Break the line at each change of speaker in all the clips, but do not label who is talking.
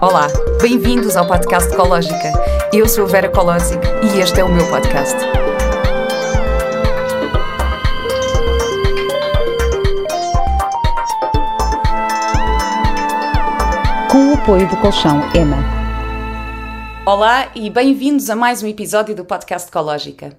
Olá, bem-vindos ao podcast Ecológica. Eu sou a Vera Colosic e este é o meu podcast.
Com o apoio do colchão EMA.
Olá e bem-vindos a mais um episódio do podcast Ecológica.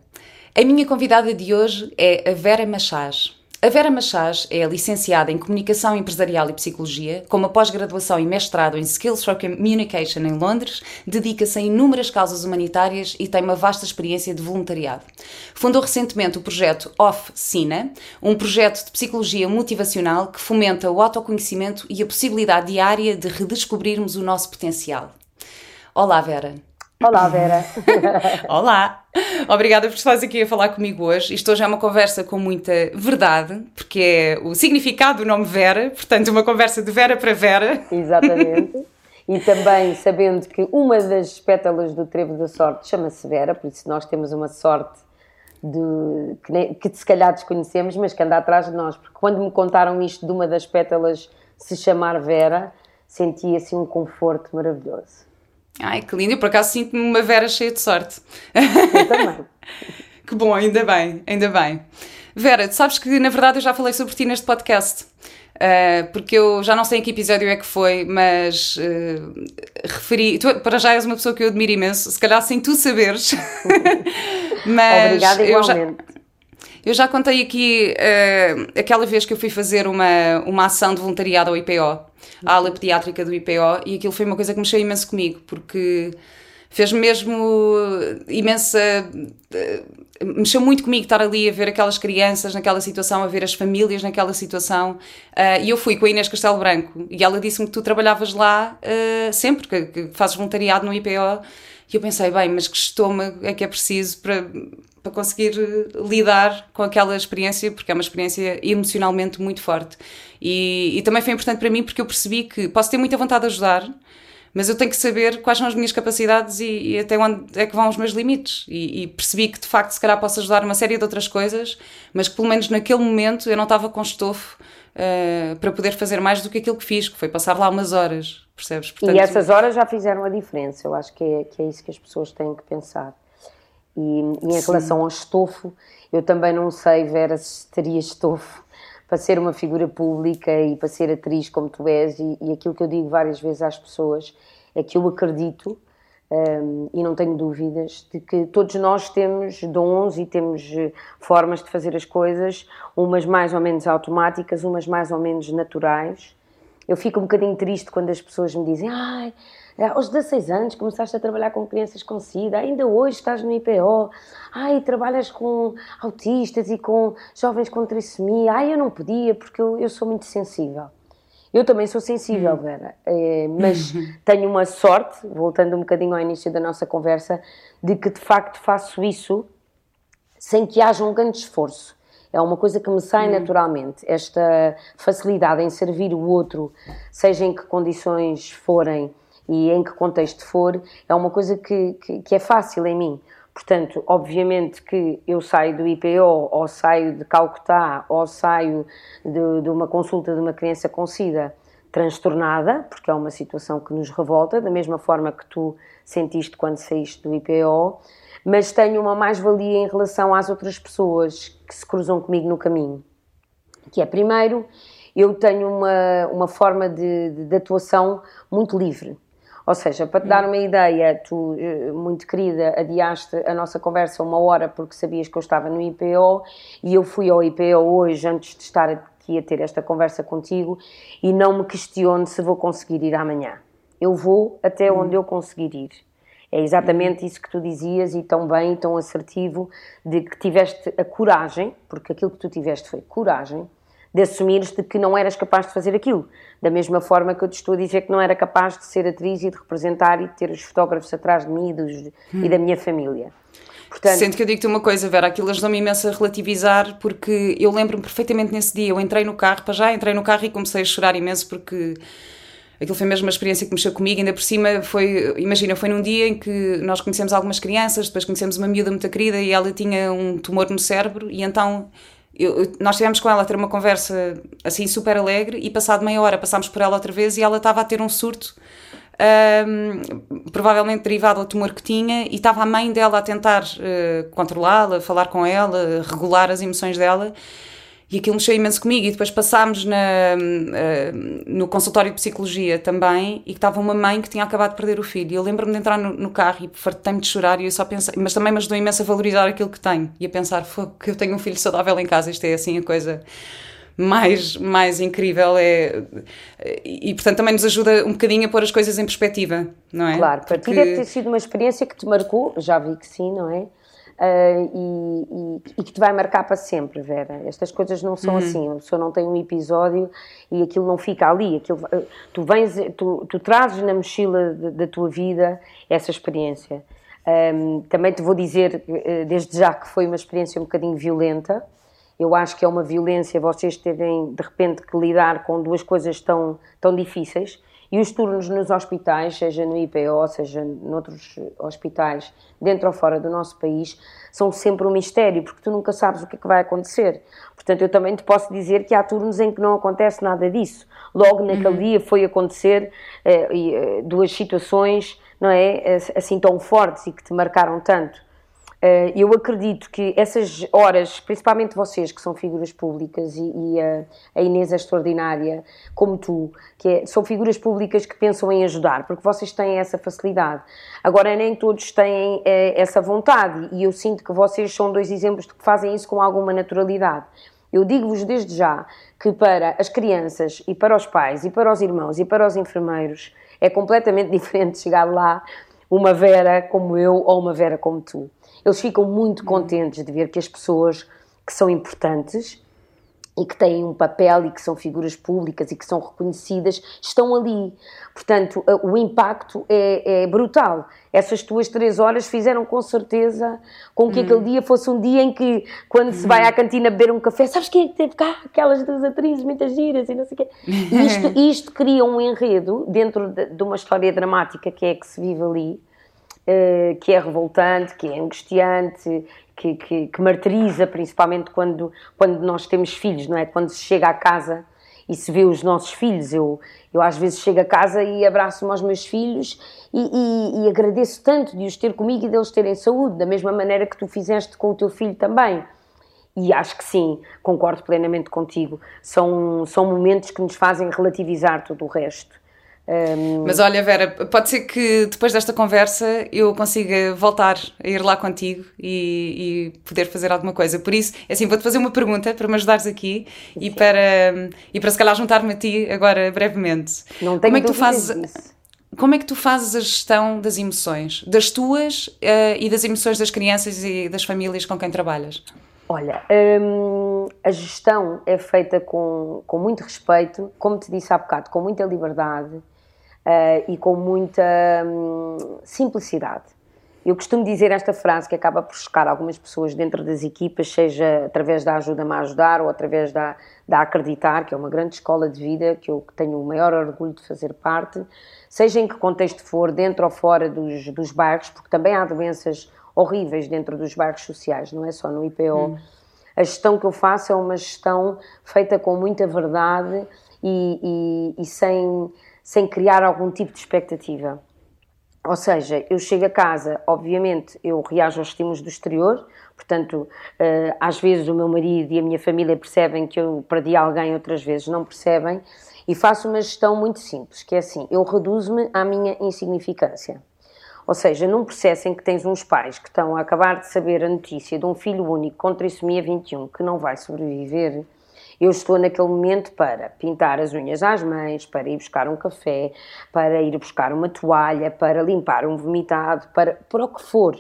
A minha convidada de hoje é a Vera Machás. A Vera Machás é licenciada em Comunicação Empresarial e Psicologia, com uma pós-graduação e mestrado em Skills for Communication em Londres, dedica-se a inúmeras causas humanitárias e tem uma vasta experiência de voluntariado. Fundou recentemente o projeto Off Sina, um projeto de psicologia motivacional que fomenta o autoconhecimento e a possibilidade diária de redescobrirmos o nosso potencial. Olá, Vera.
Olá, Vera.
Olá! Obrigada por estares aqui a falar comigo hoje. Isto hoje é uma conversa com muita verdade, porque é o significado do nome Vera, portanto, uma conversa de Vera para Vera.
Exatamente. E também sabendo que uma das pétalas do trevo da sorte chama-se Vera, por isso nós temos uma sorte de, que, nem, que se calhar desconhecemos, mas que anda atrás de nós. Porque quando me contaram isto de uma das pétalas se chamar Vera, senti assim um conforto maravilhoso.
Ai, que lindo. Eu, por acaso, sinto-me uma Vera cheia de sorte.
Eu também.
que bom, ainda bem, ainda bem. Vera, tu sabes que, na verdade, eu já falei sobre ti neste podcast. Uh, porque eu já não sei em que episódio é que foi, mas uh, referi. Tu, para já és uma pessoa que eu admiro imenso, se calhar sem tu saberes.
mas Obrigada, igualmente.
Eu já, eu já contei aqui uh, aquela vez que eu fui fazer uma, uma ação de voluntariado ao IPO, à ala pediátrica do IPO, e aquilo foi uma coisa que mexeu imenso comigo, porque fez mesmo imensa. Uh, mexeu muito comigo estar ali a ver aquelas crianças naquela situação, a ver as famílias naquela situação. Uh, e eu fui com a Inês Castelo Branco e ela disse-me que tu trabalhavas lá uh, sempre, que, que, fazes voluntariado no IPO. E eu pensei, bem, mas que estômago é que é preciso para, para conseguir lidar com aquela experiência, porque é uma experiência emocionalmente muito forte. E, e também foi importante para mim porque eu percebi que posso ter muita vontade de ajudar, mas eu tenho que saber quais são as minhas capacidades e, e até onde é que vão os meus limites. E, e, percebi que de facto, se calhar, posso ajudar uma série de outras coisas, mas que pelo menos naquele momento eu não estava com estofo uh, para poder fazer mais do que aquilo que fiz, que foi passar lá umas horas, percebes?
Portanto, e essas horas já fizeram a diferença, eu acho que é, que é isso que as pessoas têm que pensar. E, e em Sim. relação ao estofo, eu também não sei, Vera, se teria estofo para ser uma figura pública e para ser atriz como tu és. E, e aquilo que eu digo várias vezes às pessoas é que eu acredito um, e não tenho dúvidas de que todos nós temos dons e temos eh, formas de fazer as coisas, umas mais ou menos automáticas, umas mais ou menos naturais. Eu fico um bocadinho triste quando as pessoas me dizem: Ai, aos 16 anos começaste a trabalhar com crianças com SIDA, ainda hoje estás no IPO, ai, trabalhas com autistas e com jovens com trissomia, ai, eu não podia porque eu, eu sou muito sensível. Eu também sou sensível, hum. Vera, é, mas tenho uma sorte, voltando um bocadinho ao início da nossa conversa, de que de facto faço isso sem que haja um grande esforço. É uma coisa que me sai hum. naturalmente. Esta facilidade em servir o outro, seja em que condições forem, e em que contexto for, é uma coisa que, que, que, é fácil em mim. Portanto, obviamente que eu saio do IPO, ou saio de Calcutá, ou saio de, de uma consulta de uma criança com SIDA transtornada, porque é uma situação que nos revolta, da mesma forma que tu sentiste quando saíste do IPO, mas tenho uma mais-valia em relação às outras pessoas que se cruzam comigo no caminho. Que é, primeiro, eu tenho uma, uma forma de, de, de atuação muito livre. Ou seja, para te dar uma ideia, tu, eh, muito querida, adiaste a nossa conversa uma hora porque sabias que eu estava no IPO e eu fui ao IPO hoje antes de estar aqui a ter esta conversa contigo e não me questiono se vou conseguir ir amanhã. Eu vou até uhum. onde eu conseguir ir. É exatamente uhum. isso que tu dizias e tão bem tão assertivo de que tiveste a coragem, porque aquilo que tu tiveste foi coragem, de assumires de que não eras capaz de fazer aquilo. Da mesma forma que eu te estou a dizer que não era capaz de ser atriz e de representar e de ter os fotógrafos atrás de mim e, dos, hum. e da minha família.
Portanto, que eu digo-te uma coisa, Vera, aquilo ajudou-me imenso a relativizar, porque eu lembro-me perfeitamente nesse dia, eu entrei no carro, para já entrei no carro e comecei a chorar imenso, porque aquilo foi mesmo uma experiência que mexeu comigo, ainda por cima foi, imagina, foi num dia em que nós conhecemos algumas crianças, depois conhecemos uma miúda muito querida e ela tinha um tumor no cérebro e então eu, nós tivemos com ela a ter uma conversa assim super alegre e passado meia hora passámos por ela outra vez e ela estava a ter um surto um, provavelmente derivado ao tumor que tinha e estava a mãe dela a tentar uh, controlá-la, falar com ela, regular as emoções dela e aquilo mexeu imenso comigo. E depois passámos na, uh, no consultório de psicologia também e que estava uma mãe que tinha acabado de perder o filho. E eu lembro-me de entrar no, no carro e fartei-me de chorar e eu só pensei, mas também me ajudou imenso a valorizar aquilo que tenho e a pensar que eu tenho um filho saudável em casa. Isto é assim a coisa mais, mais incrível é e portanto também nos ajuda um bocadinho a pôr as coisas em perspectiva, não é?
Claro, para Porque... ti deve ter sido uma experiência que te marcou, já vi que sim, não é? Uh, e, e, e, que te vai marcar para sempre, Vera. Estas coisas não são uhum. assim. A pessoa não tem um episódio e aquilo não fica ali. Aquilo, ah, tu, vens, tu, tu trazes na mochila da tua vida essa experiência. Um, também te vou dizer, ah, desde já, que foi uma experiência um bocadinho violenta. Eu acho que é uma violência vocês terem, de repente, que lidar com duas coisas tão, tão difíceis e os turnos nos hospitais, seja no IPO, seja noutros hospitais, dentro ou fora do nosso país, são sempre um mistério, porque tu nunca sabes o que é que vai acontecer. Portanto, eu também te posso dizer que há turnos em que não acontece nada disso. Logo naquele uhum. dia foi acontecer eh, eh duas situações, não é, assim tão fortes e que te marcaram tanto. Eh, eu acredito que essas horas, principalmente vocês que são figuras públicas e, e a, a, Inês é extraordinária, como tu, que é, são figuras públicas que pensam em ajudar, porque vocês têm essa facilidade. Agora, nem todos têm é, essa vontade e eu sinto que vocês são dois exemplos de que fazem isso com alguma naturalidade. Eu digo-vos desde já que para as crianças e para os pais e para os irmãos e para os enfermeiros é completamente diferente chegar lá uma Vera como eu ou uma Vera como tu eles ficam muito contentes de ver que as pessoas que são importantes e que têm um papel e que são figuras públicas e que são reconhecidas estão ali. Portanto, o impacto é, é brutal. Essas tuas três horas fizeram com certeza com que hum. aquele dia fosse um dia em que, quando hum. se vai à cantina beber um café, sabes quem é que teve cá? Aquelas duas atrizes, muitas giras e não sei o quê. Isto, isto cria um enredo dentro de, de uma história dramática que é que se vive ali uh, que é revoltante, que é angustiante, que, que, que, martiriza, principalmente quando, quando nós temos filhos, não é? Quando se chega à casa e se vê os nossos filhos. Eu, eu às vezes chego a casa e abraço-me aos meus filhos e, e, e, agradeço tanto de os ter comigo e deles terem saúde, da mesma maneira que tu fizeste com o teu filho também. E acho que sim, concordo plenamente contigo. São, são momentos que nos fazem relativizar todo o resto.
Um... Mas olha, Vera, pode ser que depois desta conversa eu consiga voltar a ir lá contigo e, e poder fazer alguma coisa. Por isso, é assim, vou-te fazer uma pergunta para me ajudares aqui e para, e para se calhar juntar-me a ti agora brevemente.
Não tenho Como é que tu fazes disso.
Como é que tu fazes a gestão das emoções? Das tuas uh, e das emoções das crianças e das famílias com quem trabalhas?
Olha, hum, a gestão é feita com, com muito respeito, como te disse há bocado, com muita liberdade uh, e com muita um, simplicidade. Eu costumo dizer esta frase que acaba por chocar algumas pessoas dentro das equipas, seja através da ajuda-me a ajudar ou através da, da Acreditar, que é uma grande escola de vida que eu tenho o maior orgulho de fazer parte, seja em que contexto for, dentro ou fora dos, dos bairros, porque também há doenças horríveis dentro dos bairros sociais, não é só no IPO. Hum. A gestão que eu faço é uma gestão feita com muita verdade e, e, e sem sem criar algum tipo de expectativa. Ou seja, eu chego a casa, obviamente, eu reajo aos estímulos do exterior, portanto, eh, às vezes o meu marido e a minha família percebem que eu perdi alguém, outras vezes não percebem, e faço uma gestão muito simples, que é assim, eu reduzo-me à minha insignificância. Ou seja, num processo em que tens uns pais que estão a acabar de saber a notícia de um filho único com trissomia 21 que não vai sobreviver, eu estou naquele momento para pintar as unhas às mães, para ir buscar um café, para ir buscar uma toalha, para limpar um vomitado, para, para o que for.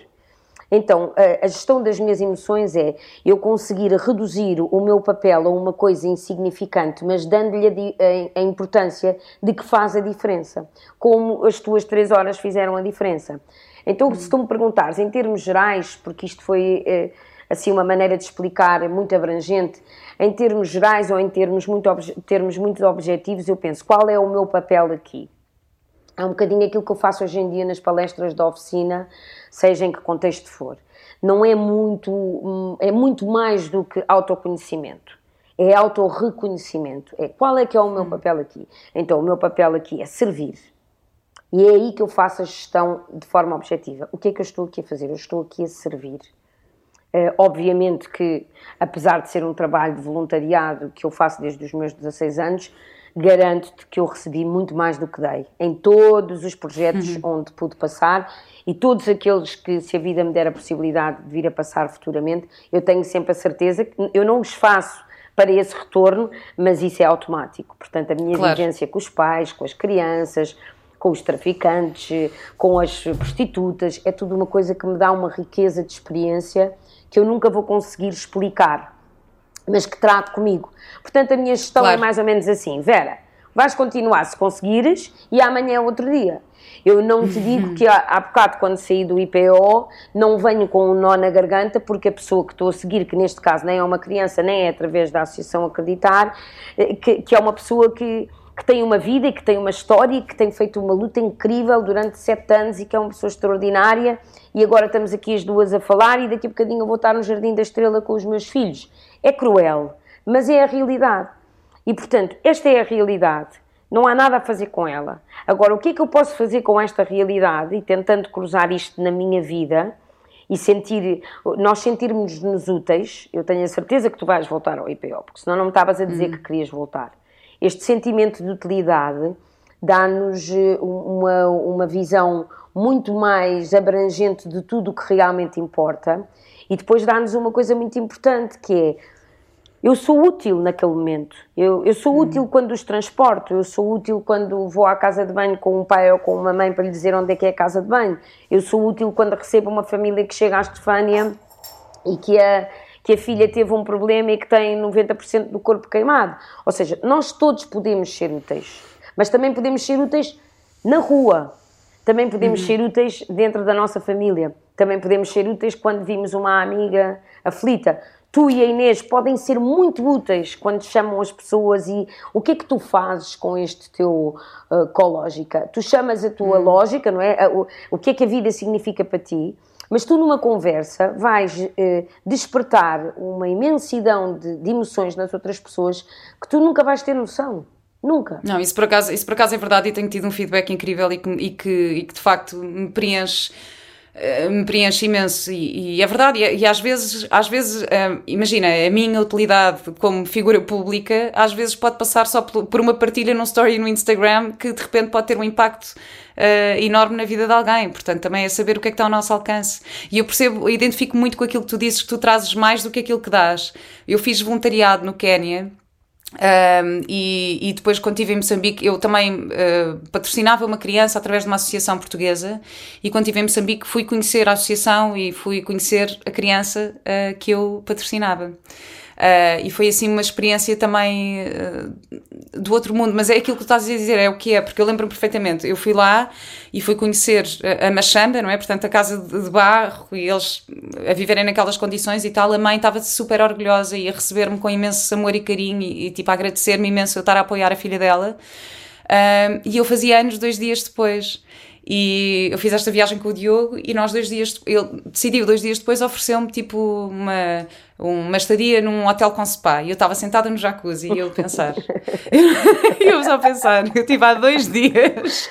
Então, a, gestão das minhas emoções é eu conseguir reduzir o meu papel a uma coisa insignificante, mas dando-lhe a, a, importância de que faz a diferença, como as tuas três horas fizeram a diferença. Então, se tu me perguntares em termos gerais, porque isto foi eh, assim uma maneira de explicar muito abrangente, em termos gerais ou em termos muito, termos muito objetivos, eu penso qual é o meu papel aqui. É um bocadinho aquilo que eu faço hoje em dia nas palestras da oficina, seja em que contexto for. Não é muito, é muito mais do que autoconhecimento. É autorreconhecimento. É qual é que é o meu papel aqui? Então, o meu papel aqui é servir. E é aí que eu faço a gestão de forma objetiva. O que é que eu estou aqui a fazer? Eu estou aqui a servir. Uh, obviamente que, apesar de ser um trabalho de voluntariado que eu faço desde os meus 16 anos, garanto-te que eu recebi muito mais do que dei em todos os projetos uhum. onde pude passar e todos aqueles que, se a vida me der a possibilidade de vir a passar futuramente, eu tenho sempre a certeza que eu não os faço para esse retorno, mas isso é automático. Portanto, a minha claro. vivência com os pais, com as crianças, com os traficantes, com as prostitutas, é tudo uma coisa que me dá uma riqueza de experiência que eu nunca vou conseguir explicar mas que trato comigo. Portanto, a minha gestão é claro. é mais ou menos assim: Vera, vais continuar se conseguires e amanhã é outro dia. Eu não te digo que há, há bocado, quando saí do IPO, não venho com um nó na garganta, porque a pessoa que estou a seguir, que neste caso nem é uma criança, nem é através da Associação Acreditar, eh, que, que é uma pessoa que, que tem uma vida e que tem uma história e que tem feito uma luta incrível durante sete anos e que é uma pessoa extraordinária. E agora estamos aqui as duas a falar e daqui a bocadinho eu vou estar no Jardim da Estrela com os meus filhos. É cruel, mas é a realidade. E portanto, esta é a realidade. Não há nada a fazer com ela. Agora, o que é que eu posso fazer com esta realidade e tentando cruzar isto na minha vida e sentir, nós sentirmos-nos úteis, eu tenho a certeza que tu vais voltar ao IPO, porque senão não me estavas a dizer uhum. que querias voltar. Este sentimento de utilidade dá-nos eh, uma, uma visão muito mais abrangente de tudo o que realmente importa e depois dá-nos uma coisa muito importante que é eu sou útil naquele momento. Eu, eu sou hum. útil quando os transporto, eu sou útil quando vou à casa de banho com um pai ou com uma mãe para lhe dizer onde é que é a casa de banho. Eu sou útil quando recebo uma família que chega à Estefânia e que a, que a filha teve um problema e que tem 90% do corpo queimado. Ou seja, nós todos podemos ser úteis, mas também podemos ser úteis na rua, também podemos uhum. ser úteis dentro da nossa família, também podemos ser úteis quando vimos uma amiga aflita tu e a Inês podem ser muito úteis quando chamam as pessoas e o que é que tu fazes com este teu uh, cológica? Tu chamas a tua hum. lógica, não é? O, o que é que a vida significa para ti? Mas tu, numa conversa, vais uh, despertar uma imensidão de, de emoções nas outras pessoas que tu nunca vais ter noção. Nunca.
Não, isso por acaso, isso por acaso é verdade e tenho tido um feedback incrível e que, e que, e que de facto me preenche eh, me preenche imenso e, e é verdade, e, e, às vezes, às vezes uh, imagina, a minha utilidade como figura pública às vezes pode passar só por, por uma partilha num story no Instagram que de repente pode ter um impacto uh, enorme na vida de alguém, portanto também é saber o que é que está ao nosso alcance. E eu percebo, identifico muito com aquilo que tu dizes que tu trazes mais do que aquilo que dás. Eu fiz voluntariado no Quénia um, e, e, depois, quando estive em Moçambique, eu também uh, patrocinava uma criança através de uma associação portuguesa. E quando estive em Moçambique, fui conhecer a associação e fui conhecer a criança uh, que eu patrocinava. Uh, e foi assim uma experiência também uh, do outro mundo, mas é aquilo que tu estás a dizer, é o que é, porque eu lembro-me perfeitamente. Eu fui lá e fui conhecer a, a Machamba, não é? Portanto, a casa de, de, barro e eles a viverem naquelas condições e tal. A mãe estava super orgulhosa e a receber-me com imenso amor e carinho e, e tipo a agradecer-me imenso eu estar a apoiar a filha dela. Uh, e eu fazia anos dois dias depois. E eu fiz esta viagem com o Diogo e nós dois dias, ele decidiu dois dias depois ofereceu-me tipo uma, uma estadia num hotel com spa e eu estava sentada no jacuzzi e eu pensar, eu só pensar, eu tive há dois dias,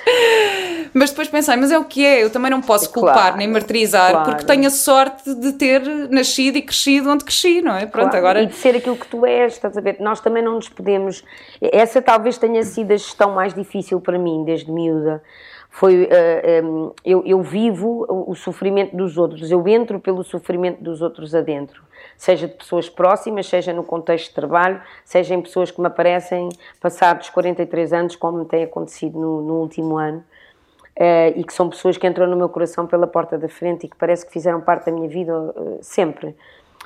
mas depois pensei, mas é o que é, eu também não posso culpar claro, nem martirizar claro. porque tenho a sorte de ter nascido e crescido onde cresci, não é?
Pronto, claro. agora... E de ser aquilo que tu és, estás a ver? Nós também não nos podemos, essa talvez tenha sido a gestão mais difícil para mim desde miúda, foi uh, eh, um, eu, eu, vivo o, sofrimento dos outros, eu entro pelo sofrimento dos outros adentro, seja de pessoas próximas, seja no contexto de trabalho, seja em pessoas que me aparecem passados 43 anos, como tem acontecido no, no último ano, uh, e que são pessoas que entram no meu coração pela porta da frente e que parece que fizeram parte da minha vida uh, sempre.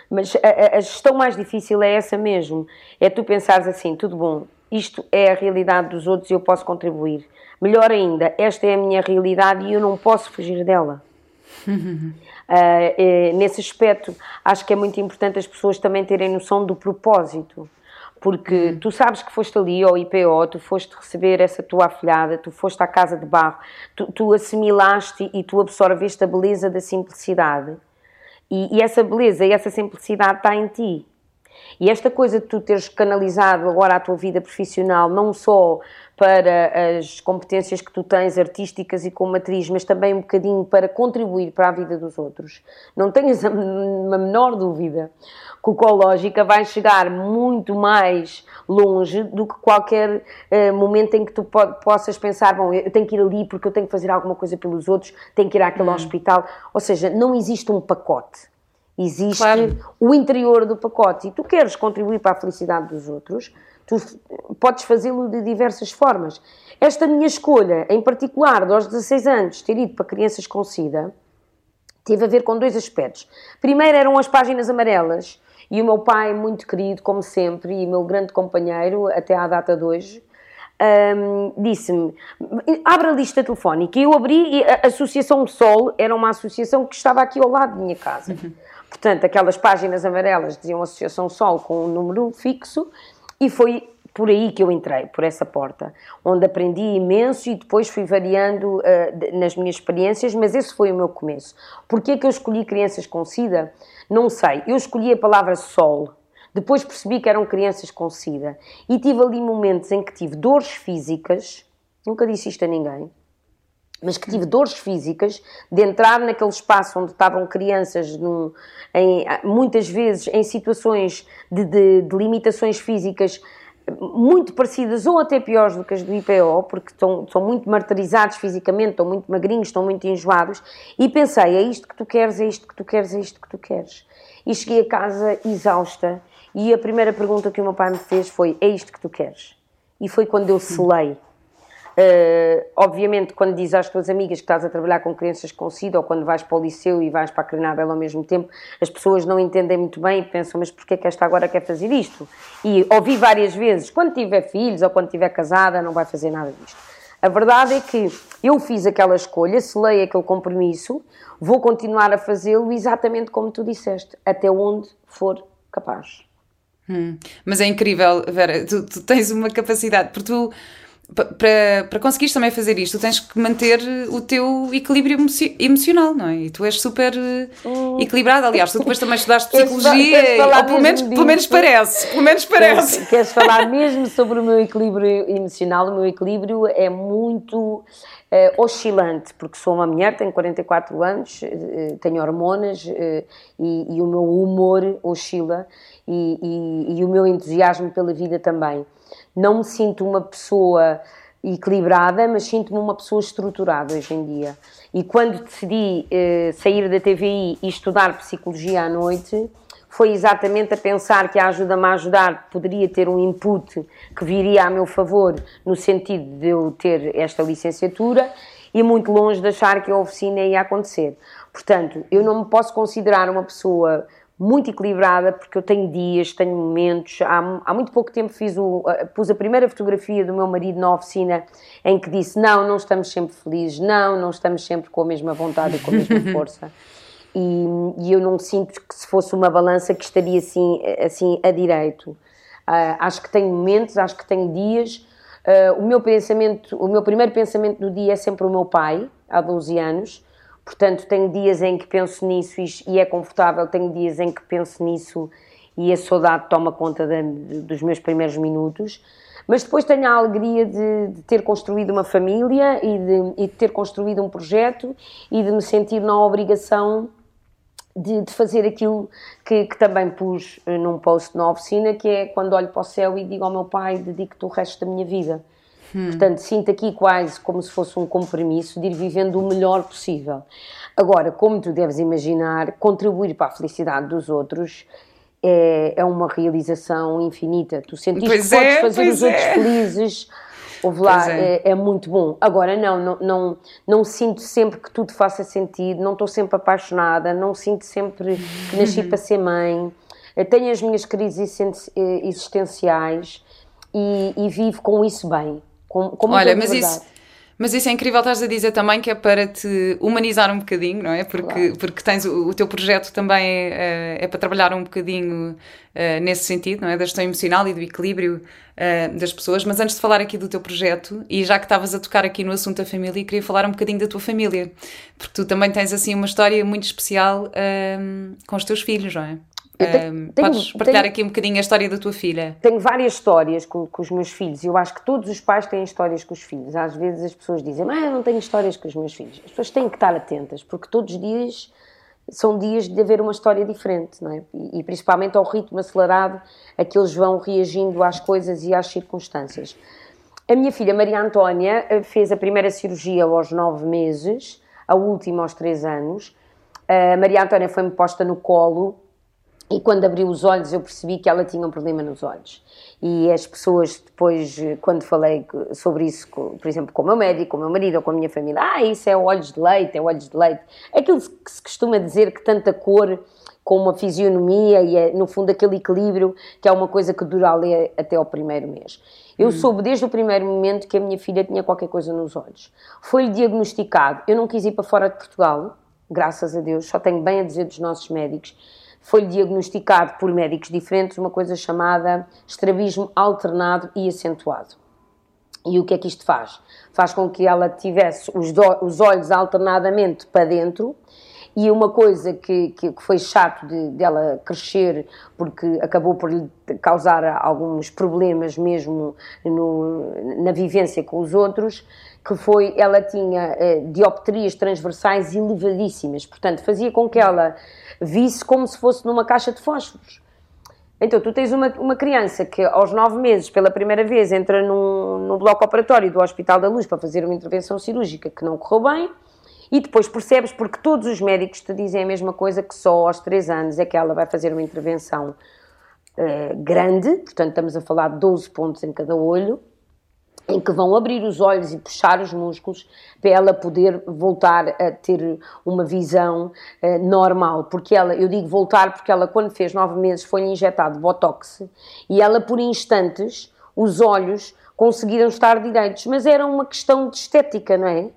Mas a, a gestão mais difícil é essa mesmo, é tu pensares assim, tudo bom, isto é a realidade dos outros e eu posso contribuir Melhor ainda, esta é a minha realidade e eu não posso fugir dela. uh, é, nesse aspecto, acho que é muito importante as pessoas também terem noção do propósito. porque tu sabes que foste ali ao IPO, tu foste receber essa tua afilhada, tu foste à casa de barro, tu, tu assimilaste e tu absorveste a beleza da simplicidade. E, e essa beleza e essa simplicidade está em ti. E esta coisa de tu teres canalizado agora a tua vida profissional, não só para as competências que tu tens artísticas e como atriz, mas também um bocadinho para contribuir para a vida dos outros, não tenhas a menor dúvida que o Cológica vai chegar muito mais longe do que qualquer uh, momento em que tu po possas pensar, bom, eu tenho que ir ali porque eu tenho que fazer alguma coisa pelos outros, tenho que ir àquele hum. hospital. Ou seja, não existe um pacote. Existe claro. o interior do pacote. E tu queres contribuir para a felicidade dos outros, tu podes fazê-lo de diversas formas. Esta minha escolha, em particular, de aos 16 anos, ter ido para crianças com SIDA, teve a ver com dois aspectos. Primeiro eram as páginas amarelas, e o meu pai, muito querido, como sempre, e meu grande companheiro, até à data de hoje, um, disse-me: abre a lista telefónica. E eu abri, e a Associação Sol era uma associação que estava aqui ao lado da minha casa. Portanto, aquelas páginas amarelas diziam Associação Sol com um número fixo, e foi por aí que eu entrei, por essa porta, onde aprendi imenso e depois fui variando uh, nas minhas experiências, mas esse foi o meu começo. Porquê que eu escolhi crianças com SIDA? Não sei, eu escolhi a palavra sol. Depois percebi que eram crianças com SIDA. E tive ali momentos em que tive dores físicas, nunca disse isto a ninguém, mas que tive dores físicas de entrar naquele espaço onde estavam crianças, em, muitas vezes em situações de, de, de, limitações físicas muito parecidas ou até piores do que as do IPO, porque estão, são muito martirizados fisicamente, estão muito magrinhos, estão muito enjoados, e pensei, é isto que tu queres, é isto que tu queres, é isto que tu queres. E cheguei a casa exausta, e a primeira pergunta que o meu pai me fez foi, é isto que tu queres? E foi quando eu selei Uh, obviamente, quando dizes às tuas amigas que estás a trabalhar com crianças com SIDA ou quando vais para o liceu e vais para a Crenabel ao mesmo tempo, as pessoas não entendem muito bem e pensam, mas porquê que esta agora quer fazer isto? E ouvi várias vezes, quando tiver filhos ou quando estiver casada, não vai fazer nada disto. A verdade é que eu fiz aquela escolha, selei aquele compromisso, vou continuar a fazê-lo exatamente como tu disseste, até onde for capaz.
Hum, mas é incrível, Vera, tu, tu tens uma capacidade, porque tu para, para conseguires também fazer isto, tens que manter o teu equilíbrio emocional, não é? E tu és super hum. equilibrado. Aliás, tu depois também estudaste psicologia, queres, queres ou pelo menos, pelo menos parece. Pelo menos parece.
Queres, queres falar mesmo sobre o meu equilíbrio emocional? O meu equilíbrio é muito uh, oscilante, porque sou uma mulher, tenho 44 anos, tenho hormonas e, e, o meu humor oscila e, e, e o meu entusiasmo pela vida também não me sinto uma pessoa equilibrada, mas sinto-me uma pessoa estruturada hoje em dia. E quando decidi eh, sair da TVI e estudar psicologia à noite, foi exatamente a pensar que a ajuda-me a ajudar poderia ter um input que viria a meu favor, no sentido de eu ter esta licenciatura, e muito longe de achar que a oficina ia acontecer. Portanto, eu não me posso considerar uma pessoa muito equilibrada, porque eu tenho dias, tenho momentos. Há, há muito pouco tempo fiz o, pus a primeira fotografia do meu marido na oficina em que disse: Não, não estamos sempre felizes, não, não estamos sempre com a mesma vontade e com a mesma força. E, e, eu não sinto que se fosse uma balança que estaria assim, assim a direito. Uh, acho que tenho momentos, acho que tenho dias. Uh, o meu pensamento, o meu primeiro pensamento do dia é sempre o meu pai, há 12 anos Portanto, tenho dias em que penso nisso e, é confortável, tenho dias em que penso nisso e a saudade toma conta de, de, dos meus primeiros minutos. Mas depois tenho a alegria de, de ter construído uma família e de, e de, ter construído um projeto e de me sentir na obrigação de, fazer aquilo que, que, também pus eh, num post na oficina, que é quando olho para o céu e digo ao meu pai, dedico-te o resto da minha vida. Hum. Portanto, sinto aqui quase como se fosse um compromisso de ir vivendo o melhor possível. Agora, como tu deves imaginar, contribuir para a felicidade dos outros é, é uma realização infinita. Tu sentes pois que é, podes fazer os é. outros felizes. Ouve lá, é. é. É, muito bom. Agora, não, não, não, não sinto sempre que tudo faça sentido, não estou sempre apaixonada, não sinto sempre que nasci para ser mãe. Tenho as minhas crises eh, existenciais e, e vivo com isso bem. Com, com
Olha, mas isso, Mas isso é incrível, estás a dizer também que é para te humanizar um bocadinho, não é? Porque, claro. porque tens o, o, teu projeto também é, é, para trabalhar um bocadinho uh, nesse sentido, não é? Da gestão emocional e do equilíbrio uh, das pessoas. Mas antes de falar aqui do teu projeto, e já que estavas a tocar aqui no assunto da família, queria falar um bocadinho da tua família, porque tu também tens assim uma história muito especial uh, com os teus filhos, não é? Tenho, podes partilhar tenho, aqui um bocadinho a história da tua filha?
Tenho várias histórias com, com, os meus filhos. Eu acho que todos os pais têm histórias com os filhos. Às vezes as pessoas dizem, mas eu não tenho histórias com os meus filhos. As pessoas têm que estar atentas, porque todos os dias são dias de haver uma história diferente, não é? E, e principalmente ao ritmo acelerado a que eles vão reagindo às coisas e às circunstâncias. A minha filha Maria Antónia eh, fez a primeira cirurgia aos nove meses, a última aos três anos. A Maria Antónia foi-me posta no colo e quando abri os olhos, eu percebi que ela tinha um problema nos olhos. E as pessoas, depois, quando falei sobre isso, por exemplo, com o meu médico, com o meu marido ou com a minha família, ah, isso é olhos de leite, é olhos de leite. Aquilo que se costuma dizer que tanta cor com uma fisionomia e, é, no fundo, aquele equilíbrio, que é uma coisa que dura ali até ao primeiro mês. Eu hum. soube desde o primeiro momento que a minha filha tinha qualquer coisa nos olhos. Foi-lhe diagnosticado. Eu não quis ir para fora de Portugal, graças a Deus, só tenho bem a dizer dos nossos médicos foi diagnosticado por médicos diferentes uma coisa chamada estrabismo alternado e acentuado. E o que é que isto faz? Faz com que ela tivesse os, do, os olhos alternadamente para dentro e uma coisa que, que, que foi chato de, dela crescer, porque acabou por lhe causar alguns problemas mesmo no, na vivência com os outros, que foi, ela tinha eh, dioptrias transversais elevadíssimas, portanto fazia com que ela visse como se fosse numa caixa de fósforos. Então, tu tens uma, uma criança que aos nove meses, pela primeira vez, entra num, num bloco operatório do Hospital da Luz para fazer uma intervenção cirúrgica que não correu bem, e depois percebes, porque todos os médicos te dizem a mesma coisa, que só aos três anos é que ela vai fazer uma intervenção uh, grande, portanto, estamos a falar de 12 pontos em cada olho, em que vão abrir os olhos e puxar os músculos para ela poder voltar a ter uma visão uh, normal. Porque ela, eu digo voltar porque ela, quando fez nove meses, foi injetado botox e ela, por instantes, os olhos conseguiram estar direitos, mas era uma questão de estética, não é?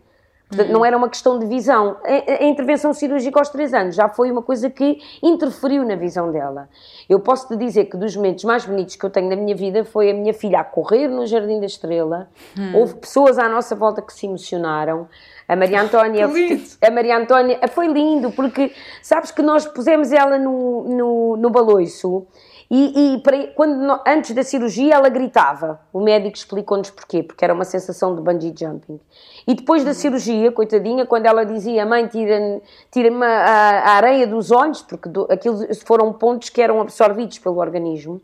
Portanto, não era uma questão de visão. A, a, intervenção cirúrgica aos 3 anos já foi uma coisa que interferiu na visão dela. Eu posso te dizer que dos momentos mais bonitos que eu tenho na minha vida foi a minha filha a correr no Jardim da Estrela. Hum. Houve pessoas à nossa volta que se emocionaram. A Maria Antónia, a Maria Antónia foi lindo porque sabes que nós pusemos ela no, no, no baloiço e, e para, quando, antes da cirurgia ela gritava. O médico explicou-nos porquê, porque era uma sensação de bungee jumping. E depois da cirurgia, coitadinha, quando ela dizia, mãe, tira-me tira a, a, areia dos olhos, porque do, aquilo foram pontos que eram absorvidos pelo organismo.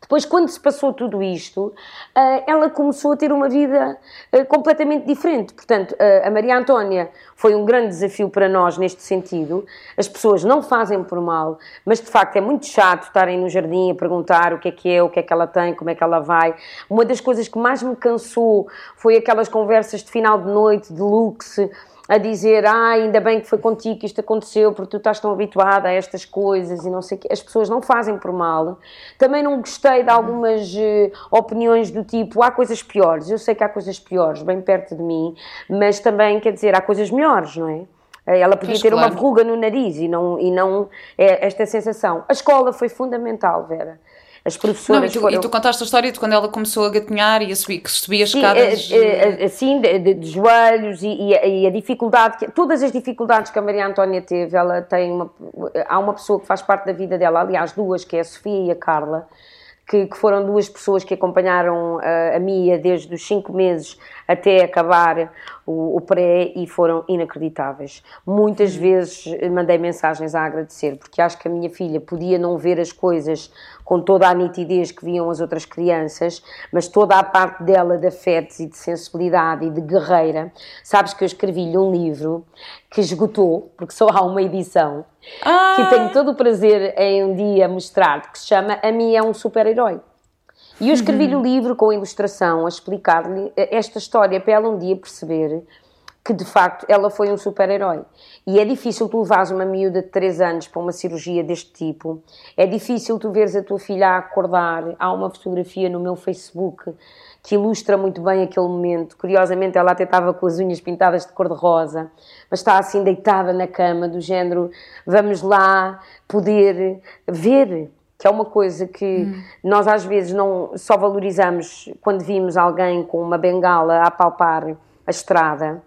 Depois, quando se passou tudo isto, eh, ela começou a ter uma vida eh, completamente diferente. Portanto, a Maria Antónia foi um grande desafio para nós neste sentido. As pessoas não fazem por mal, mas de facto é muito chato estarem no jardim a perguntar o que é que é, o que é que ela tem, como é que ela vai. Uma das coisas que mais me cansou foi aquelas conversas de final de noite, de luxo a dizer, ah, ainda bem que foi contigo que isto aconteceu, porque tu estás tão habituada a estas coisas e não sei o quê. As pessoas não fazem por mal. Também não gostei de algumas uh, opiniões do tipo, há coisas piores. Eu sei que há coisas piores bem perto de mim, mas também, quer dizer, há coisas melhores, não é? Eh, ela podia ter claro. uma verruga no nariz e não, e não é esta sensação. A escola foi fundamental, Vera as professoras
não, e, tu, foram... e tu contaste a história de quando ela começou a gatinhar e a subir, que subia as escadas...
Assim, de, de, de joelhos e, e, a, e, a, dificuldade, que, todas as dificuldades que a Maria Antónia teve, ela tem uma... Há uma pessoa que faz parte da vida dela, aliás duas, que é a Sofia e a Carla, que, que, foram duas pessoas que acompanharam a, a Mia desde os cinco meses até acabar o, o pré e foram inacreditáveis. Muitas vezes mandei mensagens a agradecer, porque acho que a minha filha podia não ver as coisas com toda a nitidez que viam as outras crianças, mas toda a parte dela de afetos e de sensibilidade e de guerreira. Sabes que eu escrevi-lhe um livro que esgotou, porque só há uma edição, ah. que tenho todo o prazer em um dia mostrar, que se chama A Minha é um Super-Herói. E eu escrevi-lhe o uhum. livro com ilustração a explicar-lhe esta história para ela um dia perceber que de facto ela foi um super-herói. E é difícil tu levares uma miúda de 3 anos para uma cirurgia deste tipo. É difícil tu veres a tua filha a acordar. Há uma fotografia no meu Facebook que ilustra muito bem aquele momento. Curiosamente, ela até estava com as unhas pintadas de cor-de-rosa, mas está assim deitada na cama, do género: vamos lá poder ver. Que é uma coisa que hum. nós às vezes não só valorizamos quando vimos alguém com uma bengala a palpar a estrada,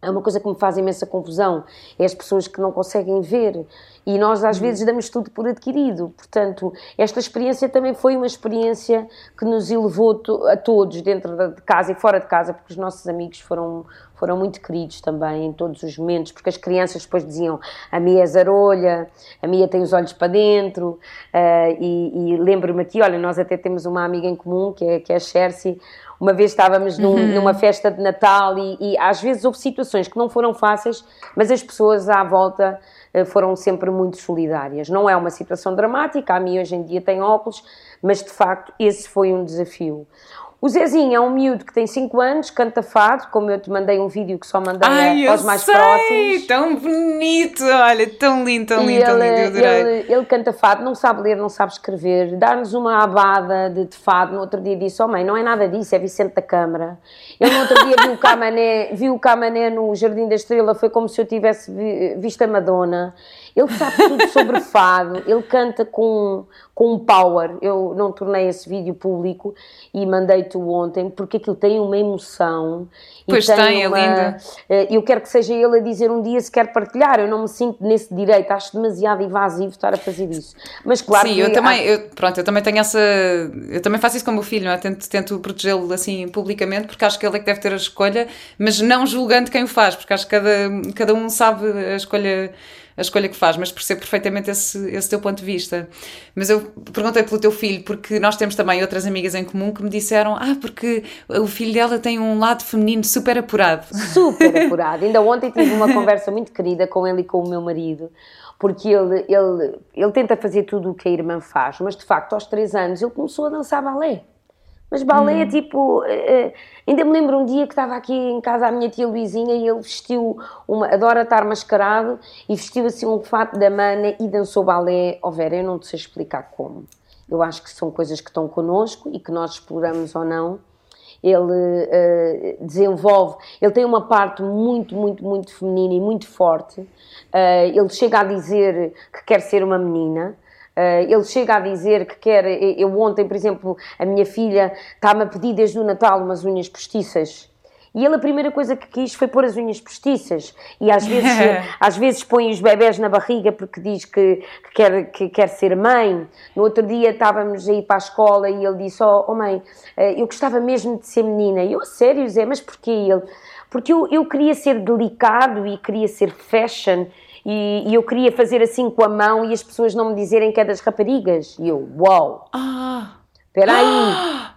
é uma coisa que me faz imensa confusão. É as pessoas que não conseguem ver. E nós, às vezes, damos tudo por adquirido. Portanto, esta experiência também foi uma experiência que nos elevou a todos, dentro de casa e fora de casa, porque os nossos amigos foram, foram muito queridos também em todos os momentos, porque as crianças depois diziam: a Mia é zarolha, a Mia tem os olhos para dentro. Uh, e, e lembro-me aqui: olha, nós até temos uma amiga em comum, que é, que é a Chercy uma vez estávamos num, uhum. numa festa de Natal e, e, às vezes houve situações que não foram fáceis, mas as pessoas à volta eh, foram sempre muito solidárias. Não é uma situação dramática, a mim hoje em dia tem óculos, mas de facto esse foi um desafio. O Zezinho é um miúdo que tem 5 anos, canta fado, como eu te mandei um vídeo que só mandei Ai, aos mais sei, próximos.
tão bonito, olha, tão lindo, tão lindo, tão lindo, adorei.
Ele, ele canta fado, não sabe ler, não sabe escrever, dá-nos uma abada de, de, fado, no outro dia disse, oh mãe, não é nada disso, é Vicente da Câmara. Ele no outro dia viu o Camané, viu o Camané no Jardim da Estrela, foi como se eu tivesse visto a Madonna. Ele sabe tudo sobre fado, ele canta com, com um power. Eu não tornei esse vídeo público e mandei-te ontem porque aquilo tem uma emoção.
Pois tem, tem uma, é linda.
Eh, eu quero que seja ele a dizer um dia se quer partilhar. Eu não me sinto nesse direito, acho demasiado invasivo estar a fazer isso. Mas claro
Sim,
que
eu também, eu, pronto, eu também tenho essa. Eu também faço isso com o meu filho, é? tento, tento protegê-lo assim publicamente porque acho que ele é que deve ter a escolha, mas não julgando quem o faz, porque acho que cada, cada um sabe a escolha a escolha que faz, mas percebo perfeitamente esse, esse teu ponto de vista. Mas eu perguntei pelo teu filho, porque nós temos também outras amigas em comum que me disseram: Ah, porque o filho dela tem um lado feminino super apurado.
Super apurado. Ainda ontem tive uma conversa muito querida com ele e com o meu marido, porque ele, ele, ele tenta fazer tudo o que a irmã faz, mas de facto, aos três anos, ele começou a dançar balé. Mas balé, hum. tipo, uh, ainda me lembro um dia que estava aqui em casa a minha tia Luizinha e ele vestiu, uma, adora estar mascarado, e vestiu assim um fato da mana e dançou balé. Oh, Vera, eu não te sei explicar como. Eu acho que são coisas que estão connosco e que nós exploramos ou não. Ele uh, desenvolve, ele tem uma parte muito, muito, muito feminina e muito forte. Uh, ele chega a dizer que quer ser uma menina. Uh, ele chega a dizer que quer. Eu ontem, por exemplo, a minha filha está-me a pedir desde o Natal umas unhas postiças. E ele a primeira coisa que quis foi pôr as unhas postiças. E às vezes, às vezes põe os bebés na barriga porque diz que, que, quer, que quer ser mãe. No outro dia estávamos a ir para a escola e ele disse: Oh, oh mãe, eh, eu gostava mesmo de ser menina. E eu, sério, Zé, mas porquê? Ele, porque eu, eu queria ser delicado e queria ser fashion e, e, eu queria fazer assim com a mão e as pessoas não me dizerem que é das raparigas. E eu, uau!
Ah!
Espera aí! Ah!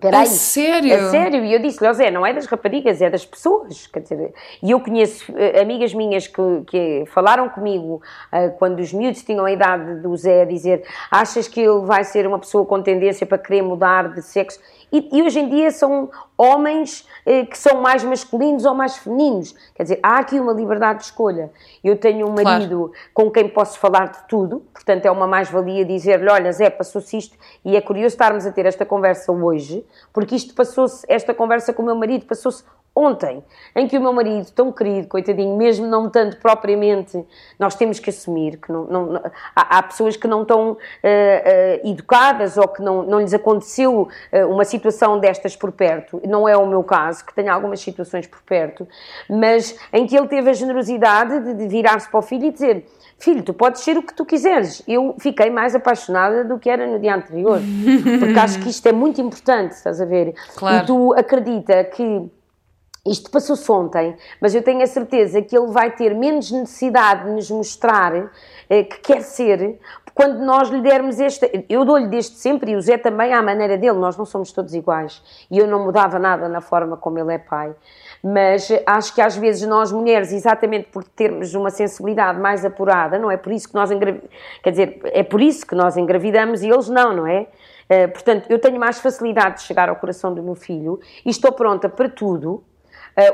Peraí, é sério?
É sério. E eu disse-lhe, Zé, não é das raparigas, é das pessoas. Quer dizer, e eu conheço uh, amigas minhas que, que falaram comigo uh, quando os miúdos tinham a idade do Zé a dizer achas que ele vai ser uma pessoa com tendência para querer mudar de sexo? E, e hoje em dia são homens eh, que são mais masculinos ou mais femininos. Quer dizer, há aqui uma liberdade de escolha. Eu tenho um marido claro. com quem posso falar de tudo, portanto é uma mais-valia dizer-lhe, olha Zé, passou-se isto, e é curioso estarmos a ter esta conversa hoje, porque isto passou-se, esta conversa com o meu marido passou-se ontem, em que o meu marido, tão querido, coitadinho, mesmo não tanto propriamente, nós temos que assumir que não, não, não há, há, pessoas que não estão uh, uh, educadas ou que não, não lhes aconteceu uh, uma situação destas por perto, não é o meu caso, que tenho algumas situações por perto, mas em que ele teve a generosidade de, de virar-se para o filho e dizer filho, tu podes ser o que tu quiseres. Eu fiquei mais apaixonada do que era no dia anterior, porque acho que isto é muito importante, estás a ver? Claro. E tu acredita que isto passou-se ontem, mas eu tenho a certeza que ele vai ter menos necessidade de nos mostrar eh, que quer ser quando nós lhe dermos este. Eu dou-lhe desde sempre e o Zé também à maneira dele, nós não somos todos iguais e eu não mudava nada na forma como ele é pai. Mas acho que às vezes nós mulheres, exatamente por termos uma sensibilidade mais apurada, não é por isso que nós engravidamos, quer dizer, é por isso que nós engravidamos e eles não, não é? Uh, portanto, eu tenho mais facilidade de chegar ao coração do meu filho e estou pronta para tudo,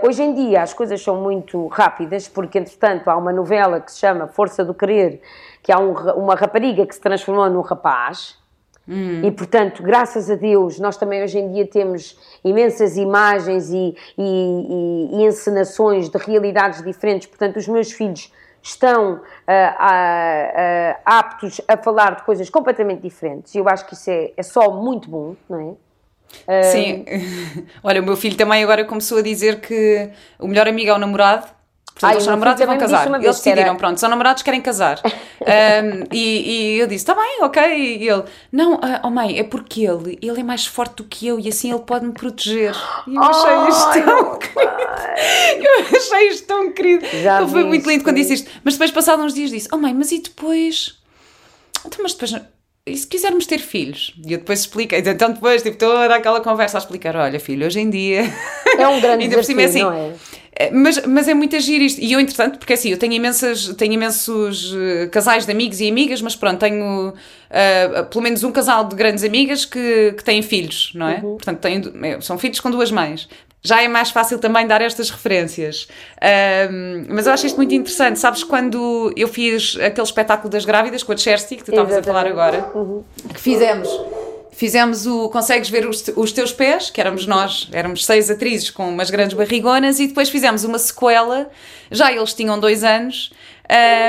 hoje em dia as coisas são muito rápidas, porque entretanto há uma novela que se chama Força do Querer, que há um, uma rapariga que se transformou num rapaz. Hum. E portanto, graças a Deus, nós também hoje em dia temos imensas imagens e, e, e, e encenações de realidades diferentes. Portanto, os meus filhos estão uh, uh, uh, aptos a falar de coisas completamente diferentes. E eu acho que isso é, é só muito bom, não é?
Sim, olha, o meu filho também agora começou a dizer que o melhor amigo é o namorado Portanto, Ai, eles são namorados e vão casar. Eles decidiram, era... pronto, são namorados, querem casar. um, e, e, eu disse, está bem, ok. E ele, não, uh, oh mãe, é porque ele, ele é mais forte do que eu e assim ele pode me proteger. E eu achei oh, isto tão querido. Eu achei isto tão querido. Já foi muito lindo quando disse isto. Mas depois, passados uns dias, disse, oh mãe, mas e depois? Então, mas depois e se quisermos ter filhos? E eu depois expliquei, então depois, tipo, toda aquela conversa a explicar, olha filho, hoje em dia...
É um grande Ainda desafio, assim, não é?
é? Mas, mas é muito agir isto. E eu, entretanto, porque assim, eu tenho, imensas, tenho imensos uh, casais de amigos e amigas, mas pronto, tenho uh, pelo menos um casal de grandes amigas que, que têm filhos, não é? Uhum. Portanto, tenho, é, são filhos com duas mães já é mais fácil também dar estas referências. Um, mas eu acho isto muito interessante. Sabes quando eu fiz aquele espetáculo das grávidas com a Chersti, que tu estavas a falar agora, uhum. que fizemos. Fizemos o Consegues Ver os, os Teus Pés, que éramos nós, éramos seis atrizes com umas grandes barrigonas, e depois fizemos uma sequela, já eles tinham dois anos,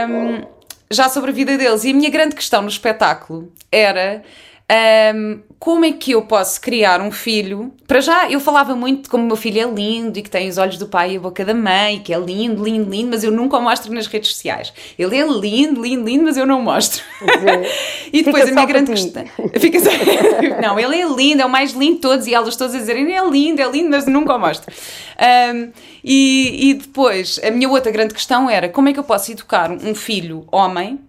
um, já sobre a vida deles. E a minha grande questão no espetáculo era um, como é que eu posso criar um filho? Para já, eu falava muito de como o meu filho é lindo e que tem os olhos do pai e a boca da mãe, que é lindo, lindo, lindo, mas eu nunca o mostro nas redes sociais. Ele é lindo, lindo, lindo, mas eu não mostro. e depois a minha grande questão. Fica só... não, ele é lindo, é o mais lindo de todos e elas todas a dizerem é lindo, é lindo, mas nunca o mostro. Um, e, e depois, a minha outra grande questão era como é que eu posso educar um filho homem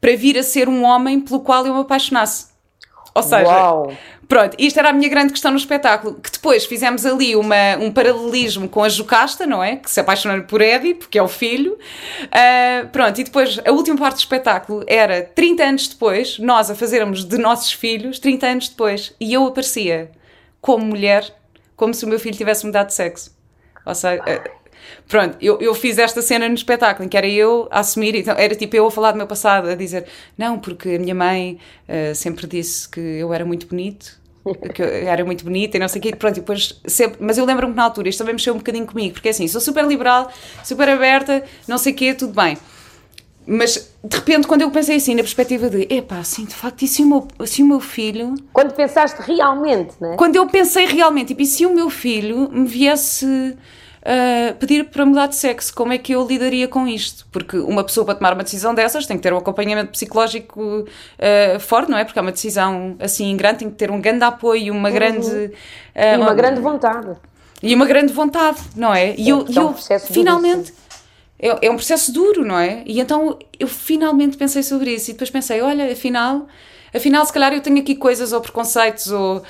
para vir a ser um homem pelo qual eu me apaixonasse? Ou seja, Uau. pronto, isto era a minha grande questão no espetáculo. Que depois fizemos ali uma, um paralelismo com a Jocasta, não é? Que se apaixonou por Eddie, porque é o filho. Uh, pronto, e depois a última parte do espetáculo era 30 anos depois, nós a fazermos de nossos filhos, 30 anos depois. E eu aparecia como mulher, como se o meu filho tivesse mudado de sexo. Ou seja, Pronto, eu, eu fiz esta cena no espetáculo em que era eu a assumir, então era tipo eu a falar do meu passado, a dizer não, porque a minha mãe uh, sempre disse que eu era muito bonito, que eu era muito bonita e não sei o quê, pronto, e depois sempre, mas eu lembro-me que na altura isto também mexeu um bocadinho comigo, porque assim, sou super liberal, super aberta, não sei o quê, tudo bem. Mas de repente, quando eu pensei assim, na perspectiva de epá, assim, de facto, e se o meu, se o meu filho.
Quando pensaste realmente, né?
Quando eu pensei realmente, tipo, e se o meu filho me viesse uh, pedir para mudar de sexo. Como é que eu lidaria com isto? Porque uma pessoa para tomar uma decisão dessas tem que ter um acompanhamento psicológico uh, forte, não é? Porque é uma decisão assim grande, tem que ter um grande apoio, uma uhum. grande. Uh,
e uma, uma, grande vontade.
E uma grande vontade, não é? E é, eu, é um eu finalmente. É, é um processo duro, não é? E então eu finalmente pensei sobre isso e depois pensei: olha, afinal afinal, se calhar eu tenho aqui coisas ou preconceitos ou, uh,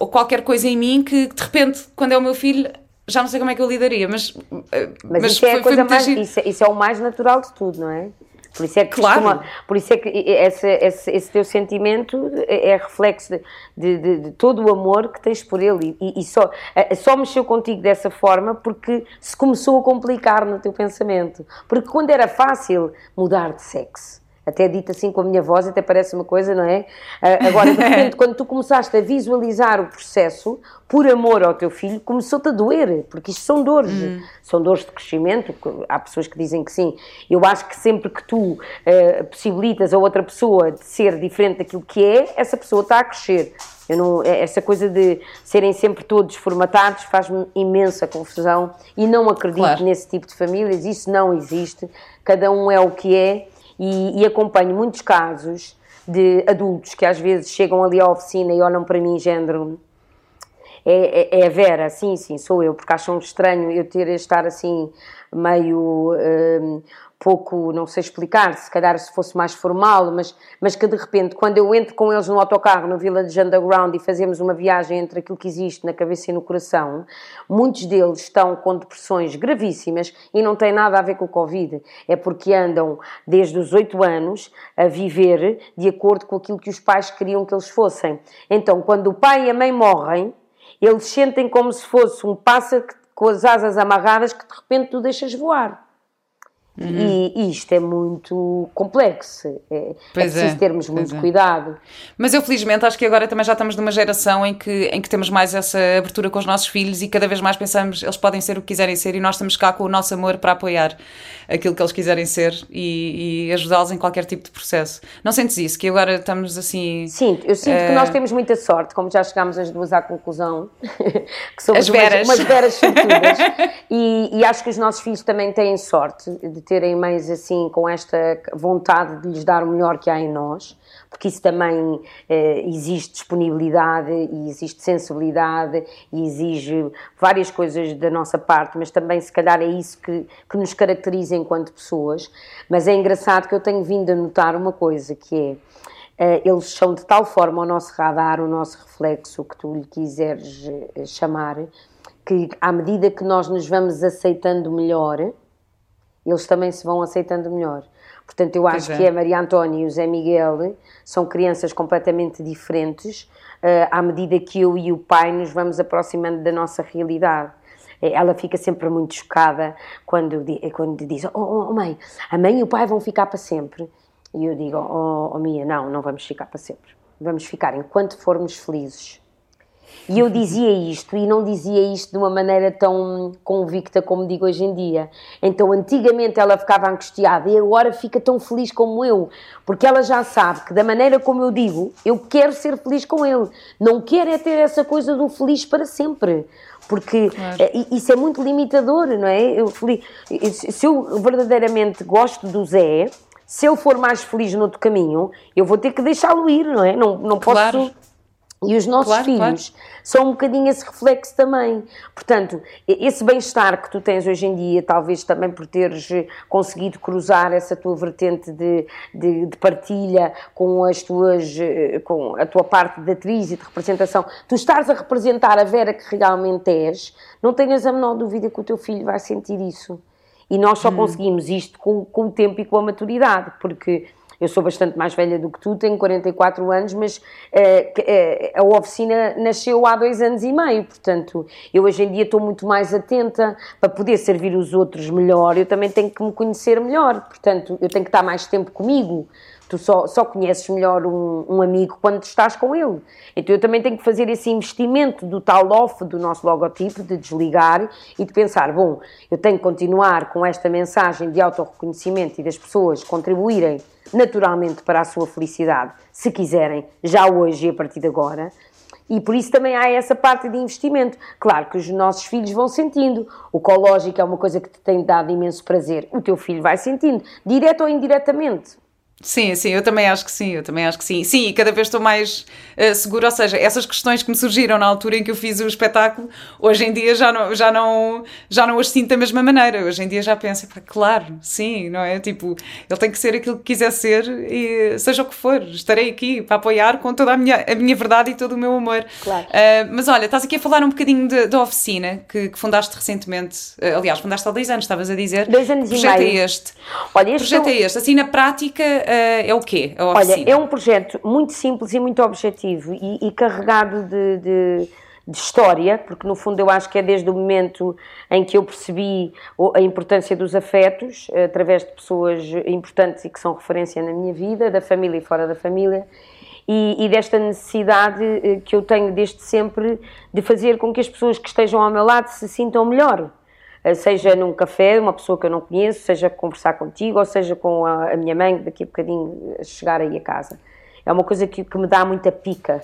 ou qualquer coisa em mim que de repente, quando é o meu filho, já não sei como é que eu lidaria, mas.
Mas, mas isso, é a coisa mais, isso, é, isso, é o mais natural de tudo, não é? Por isso é que, claro. costuma, por isso é que esse, esse, esse teu sentimento é, é reflexo de, de, de, todo o amor que tens por ele e, e, só, eh, só mexeu contigo dessa forma porque se começou a complicar no teu pensamento. Porque quando era fácil mudar de sexo, até dito assim com a minha voz, até parece uma coisa, não é? Uh, agora, de repente, quando tu começaste a visualizar o processo, por amor ao teu filho, começou-te a doer, porque isto são dores, hum. são dores de crescimento. Há pessoas que dizem que sim. Eu acho que sempre que tu uh, possibilitas a outra pessoa de ser diferente daquilo que é, essa pessoa está a crescer. Eu não, é, essa coisa de serem sempre todos formatados faz-me imensa confusão e não acredito claro. nesse tipo de famílias. Isso não existe. Cada um é o que é e, e acompanho muitos casos de adultos que às vezes chegam ali à oficina e olham para mim género é, é, é, a Vera, sim, sim, sou eu, porque acham estranho eu ter estar assim meio um, pouco, não sei explicar, se calhar se fosse mais formal, mas, mas que de repente, quando eu entro com eles no autocarro no Village Underground e fazemos uma viagem entre aquilo que existe na cabeça e no coração, muitos deles estão com depressões gravíssimas e não tem nada a ver com o Covid. É porque andam desde os 8 anos a viver de acordo com aquilo que os pais queriam que eles fossem. Então, quando o pai e a mãe morrem, eles sentem como se fosse um pássaro com as asas amarradas que de repente tu deixas voar. Uhum. E, e, isto é muito complexo, é, é preciso é, termos muito é. cuidado.
Mas eu felizmente acho que agora também já estamos numa geração em que, em que temos mais essa abertura com os nossos filhos e cada vez mais pensamos eles podem ser o que quiserem ser e nós estamos cá com o nosso amor para apoiar aquilo que eles quiserem ser e, e ajudá-los em qualquer tipo de processo. Não sentes isso? Que agora estamos assim.
Sinto, eu sinto que nós eh, temos muita sorte, como já chegámos as duas à conclusão,
que somos as veras.
umas, umas veras sortudas e, e acho que os nossos filhos também têm sorte de terem mães assim com esta vontade de lhes dar o melhor que há em nós, porque isso também eh, existe disponibilidade e existe sensibilidade e exige várias coisas da nossa parte, mas também se calhar é isso que, que nos caracteriza enquanto pessoas. Mas é engraçado que eu tenho vindo a notar uma coisa que é eh, eles são de tal forma o nosso radar, o nosso reflexo, o que tu lhe quiseres eh, chamar, que à medida que nós nos vamos aceitando melhor, eles também se vão aceitando melhor. Portanto, eu acho é. que a Maria Antónia e o Zé Miguel são crianças completamente diferentes uh, à medida que eu e o pai nos vamos aproximando da nossa realidade. Eh, ela fica sempre muito chocada quando, quando diz: oh, oh, oh, mãe, a mãe e o pai vão ficar para sempre. E eu digo: Oh, oh Mia, não, não vamos ficar para sempre. Vamos ficar enquanto formos felizes. E eu dizia isto e não dizia isto de uma maneira tão convicta como digo hoje em dia. Então, antigamente ela ficava angustiada e agora fica tão feliz como eu, porque ela já sabe que da maneira como eu digo, eu quero ser feliz com ele. Não quero é ter essa coisa do feliz para sempre. Porque claro. Eh, isso é muito limitador, não é? Eu, se eu verdadeiramente gosto do Zé, se eu for mais feliz no outro caminho, eu vou ter que deixá-lo ir, não é? Não, não posso. Claro e os nossos claro, filhos claro. são um bocadinho esse reflexo também. Portanto, esse bem-estar que tu tens hoje em dia, talvez também por teres conseguido cruzar essa tua vertente de, de, de partilha com as tuas, com a tua parte de atriz e de representação, tu estás a representar a Vera que realmente és, não tenhas a menor dúvida que o teu filho vai sentir isso. E nós só hum. conseguimos isto com, com o tempo e com a maturidade, porque eu sou bastante mais velha do que tu, tenho 44 anos, mas uh, a oficina nasceu há dois anos e meio, portanto, eu hoje em dia estou muito mais atenta para poder servir os outros melhor, eu também tenho que me conhecer melhor, portanto, eu tenho que estar mais tempo comigo. Tu só, só conheces melhor um, um, amigo quando estás com ele. Então eu também tenho que fazer esse investimento do tal off do nosso logotipo, de desligar e de pensar: bom, eu tenho que continuar com esta mensagem de autorreconhecimento e das pessoas contribuírem naturalmente para a sua felicidade, se quiserem, já hoje e a partir de agora. E por isso também há essa parte de investimento. Claro que os nossos filhos vão sentindo. O cológico é uma coisa que te tem dado imenso prazer. O teu filho vai sentindo, direto ou indiretamente.
Sim, sim, eu também acho que sim, eu também acho que sim. Sim, e cada vez estou mais uh, segura, ou seja, essas questões que me surgiram na altura em que eu fiz o espetáculo, hoje em dia já não, já não, já não as sinto da mesma maneira. Hoje em dia já penso, claro, sim, não é? Tipo, ele tem que ser aquilo que quiser ser e seja o que for, estarei aqui para apoiar com toda a minha, a minha verdade e todo o meu amor.
Claro. Uh,
mas olha, estás aqui a falar um bocadinho da oficina que, que, fundaste recentemente, uh, aliás, fundaste há dois anos, estavas a dizer.
Dois anos
e meio.
projeto
é este? Olha, este projeto é este, assim na prática é o quê?
Olha, é um projeto muito simples e muito objetivo e, e carregado de, de, de, história, porque no fundo eu acho que é desde o momento em que eu percebi a importância dos afetos, através de pessoas importantes e que são referência na minha vida, da família e fora da família, e, e, desta necessidade eh, que eu tenho desde sempre de fazer com que as pessoas que estejam ao meu lado se sintam melhor. Eh, seja num café, uma pessoa que eu não conheço, seja conversar contigo, ou seja com a, a minha mãe, daqui a bocadinho a chegar aí a casa. É uma coisa que, que me dá muita pica,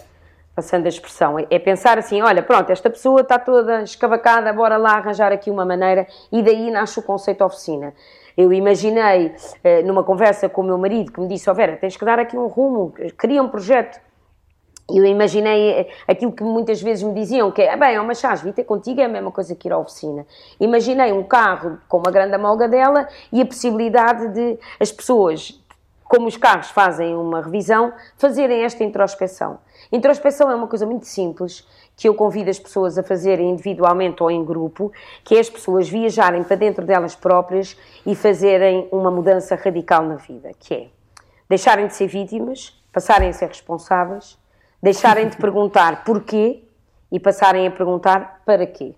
passando a expressão. É, é pensar assim: olha, pronto, esta pessoa está toda escavacada, bora lá arranjar aqui uma maneira, e daí nasce o conceito oficina. Eu imaginei, eh, numa conversa com o meu marido, que me disse: oh Vera, tens que dar aqui um rumo, cria um projeto eu imaginei eh, aquilo que muitas vezes me diziam, que é, bem, é uma chás, vir ter contigo é a mesma coisa que ir à oficina. Imaginei um carro com uma grande amolga dela e a possibilidade de as pessoas, como os carros fazem uma revisão, fazerem esta introspeção. Introspeção é uma coisa muito simples, que eu convido as pessoas a fazerem individualmente ou em grupo, que é as pessoas viajarem para dentro delas próprias e fazerem uma mudança radical na vida, que é deixarem de ser vítimas, passarem a ser responsáveis, deixarem de perguntar porquê e passarem a perguntar para quê.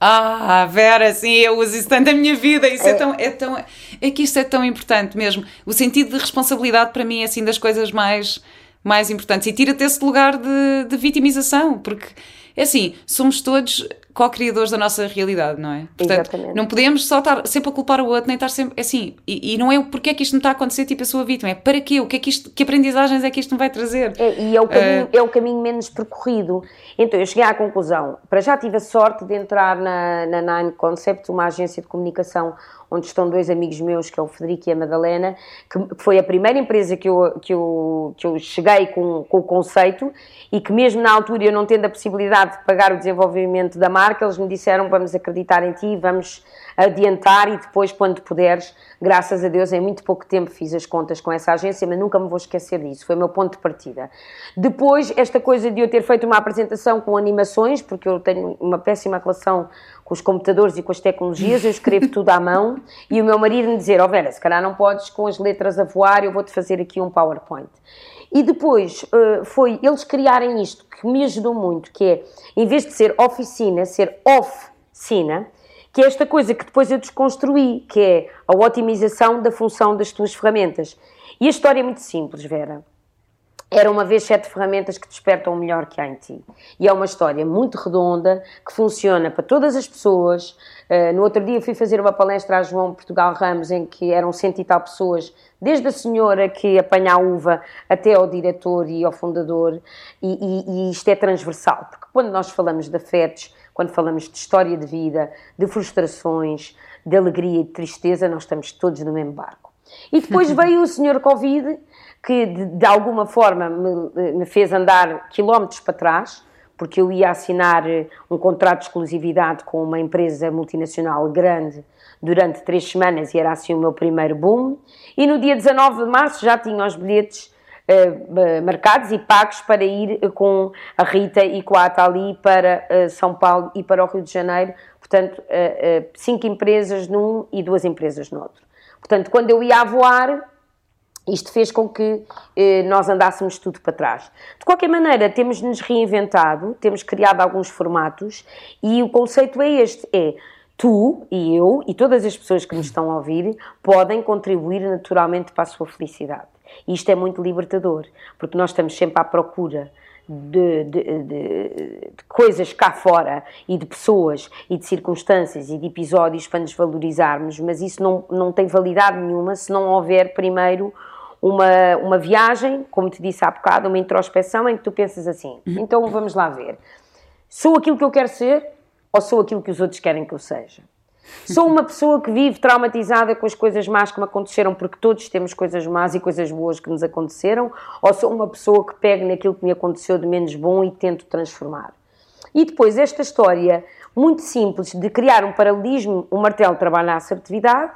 Ah, Vera, sim, eu uso isso tanto na minha vida. Isso é, é, tão, é tão. É que isto é tão importante mesmo. O sentido de responsabilidade para mim é assim das coisas mais, mais importantes. E tira-te esse lugar de, de vitimização, porque é assim, somos todos co-criadores da nossa realidade, não é? Portanto, Exatamente. não podemos só estar sempre a culpar o outro, nem estar sempre assim. E, e não é o porquê é que isto me está a acontecer, tipo a sua vítima, é para quê? O que é que isto, que aprendizagens é que isto me vai trazer?
É, e é o, caminho, uh... é o caminho menos percorrido. Então eu cheguei à conclusão, para já tive a sorte de entrar na, na Nine Concept, uma agência de comunicação onde estão dois amigos meus, que é o Federico e a Madalena, que foi a primeira empresa que eu, que eu, que eu cheguei com, com o conceito e que mesmo na altura eu não tendo a possibilidade de pagar o desenvolvimento da marca, eles me disseram vamos acreditar em ti, vamos adiantar e depois quando puderes, graças a Deus em muito pouco tempo fiz as contas com essa agência, mas nunca me vou esquecer disso, foi o meu ponto de partida. Depois, esta coisa de eu ter feito uma apresentação com animações, porque eu tenho uma péssima relação com os computadores e com as tecnologias, eu escrevo tudo à mão e o meu marido me dizer, ó oh Vera, se calhar não podes com as letras a voar, eu vou-te fazer aqui um PowerPoint. E depois uh, foi eles criarem isto que me ajudou muito, que é, em vez de ser oficina, ser oficina, que é esta coisa que depois eu desconstruí, que é a otimização da função das tuas ferramentas. E a história é muito simples, Vera. Era uma vez sete ferramentas que despertam o melhor que há em ti. E é uma história muito redonda, que funciona para todas as pessoas. Uh, no outro dia fui fazer uma palestra a João Portugal Ramos, em que eram cento e tal pessoas, desde a senhora que apanha a uva até ao diretor e ao fundador. E, e, e isto é transversal, porque quando nós falamos de afetos, quando falamos de história de vida, de frustrações, de alegria e de tristeza, nós estamos todos no mesmo barco. E depois veio o senhor Covid que de, de alguma forma me, me, fez andar quilómetros para trás, porque eu ia assinar eh, um contrato de exclusividade com uma empresa multinacional grande durante três semanas e era assim o meu primeiro boom. E no dia 19 de março já tinha os bilhetes uh, marcados e pagos para ir com a Rita e com a Atali para São Paulo e para o Rio de Janeiro. Portanto, cinco empresas num e duas empresas no outro. Portanto, quando eu ia a voar, isto fez com que eh, nós andássemos tudo para trás. De qualquer maneira, temos nos reinventado, temos criado alguns formatos e o conceito é este: é tu e eu e todas as pessoas que nos estão a ouvir podem contribuir naturalmente para a sua felicidade. E isto é muito libertador, porque nós estamos sempre à procura de, de, de, de, coisas cá fora e de pessoas e de circunstâncias e de episódios para nos valorizarmos, mas isso não, não tem validade nenhuma se não houver primeiro uma, uma viagem, como te disse há bocado, uma introspeção em que tu pensas assim: uhum. então vamos lá ver, sou aquilo que eu quero ser ou sou aquilo que os outros querem que eu seja? Sou uma pessoa que vive traumatizada com as coisas más que me aconteceram, porque todos temos coisas más e coisas boas que nos aconteceram, ou sou uma pessoa que pega naquilo que me aconteceu de menos bom e tento transformar? E depois, esta história muito simples de criar um paralelismo: o martelo trabalha a assertividade,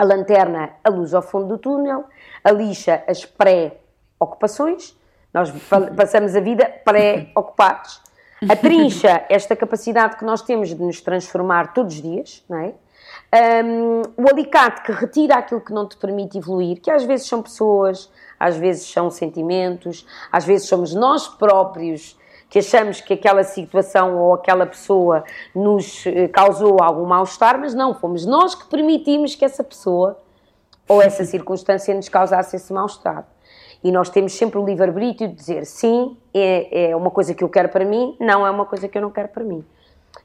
a lanterna, a luz ao fundo do túnel, a lixa, as pré-ocupações, nós passamos a vida pré-ocupados. A trincha, esta capacidade que nós temos de nos transformar todos os dias, não é? Um, o alicate que retira aquilo que não te permite evoluir, que às vezes são pessoas, às vezes são sentimentos, às vezes somos nós próprios que achamos que aquela situação ou aquela pessoa nos eh, causou algum mal-estar, mas não, fomos nós que permitimos que essa pessoa ou essa circunstância nos causasse esse mal-estar. E nós temos sempre o livre-arbítrio de dizer sim, é, é uma coisa que eu quero para mim, não é uma coisa que eu não quero para mim.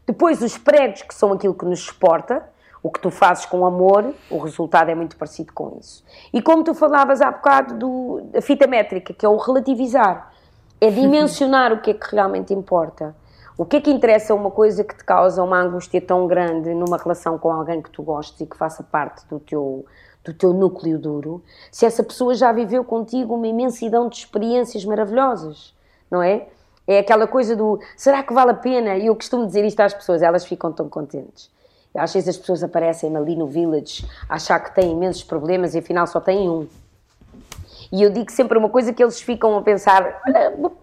Depois, os pregos, que são aquilo que nos exporta, o que tu fazes com amor, o resultado é muito parecido com isso. E como tu falavas há bocado do, da fita métrica, que é o relativizar, é dimensionar o que é que realmente importa. O que é que interessa uma coisa que te causa uma angústia tão grande numa relação com alguém que tu gostes e que faça parte do teu, do teu núcleo duro, se essa pessoa já viveu contigo uma imensidão de experiências maravilhosas, não é? É aquela coisa do será que vale a pena? E eu costumo dizer isto às pessoas, elas ficam tão contentes. Às vezes as pessoas aparecem ali no village a achar que têm imensos problemas e afinal só têm um. E eu digo sempre uma coisa que eles ficam a pensar, vou,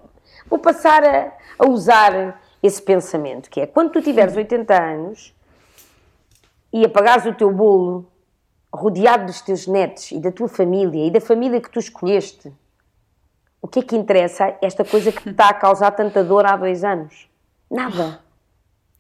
vou passar a, a usar esse pensamento, que é quando tu tiveres 80 anos e apagares o teu bolo rodeado dos teus netos e da tua família e da família que tu escolheste, o que é que interessa esta coisa que te está a causar tanta dor há dois anos? Nada.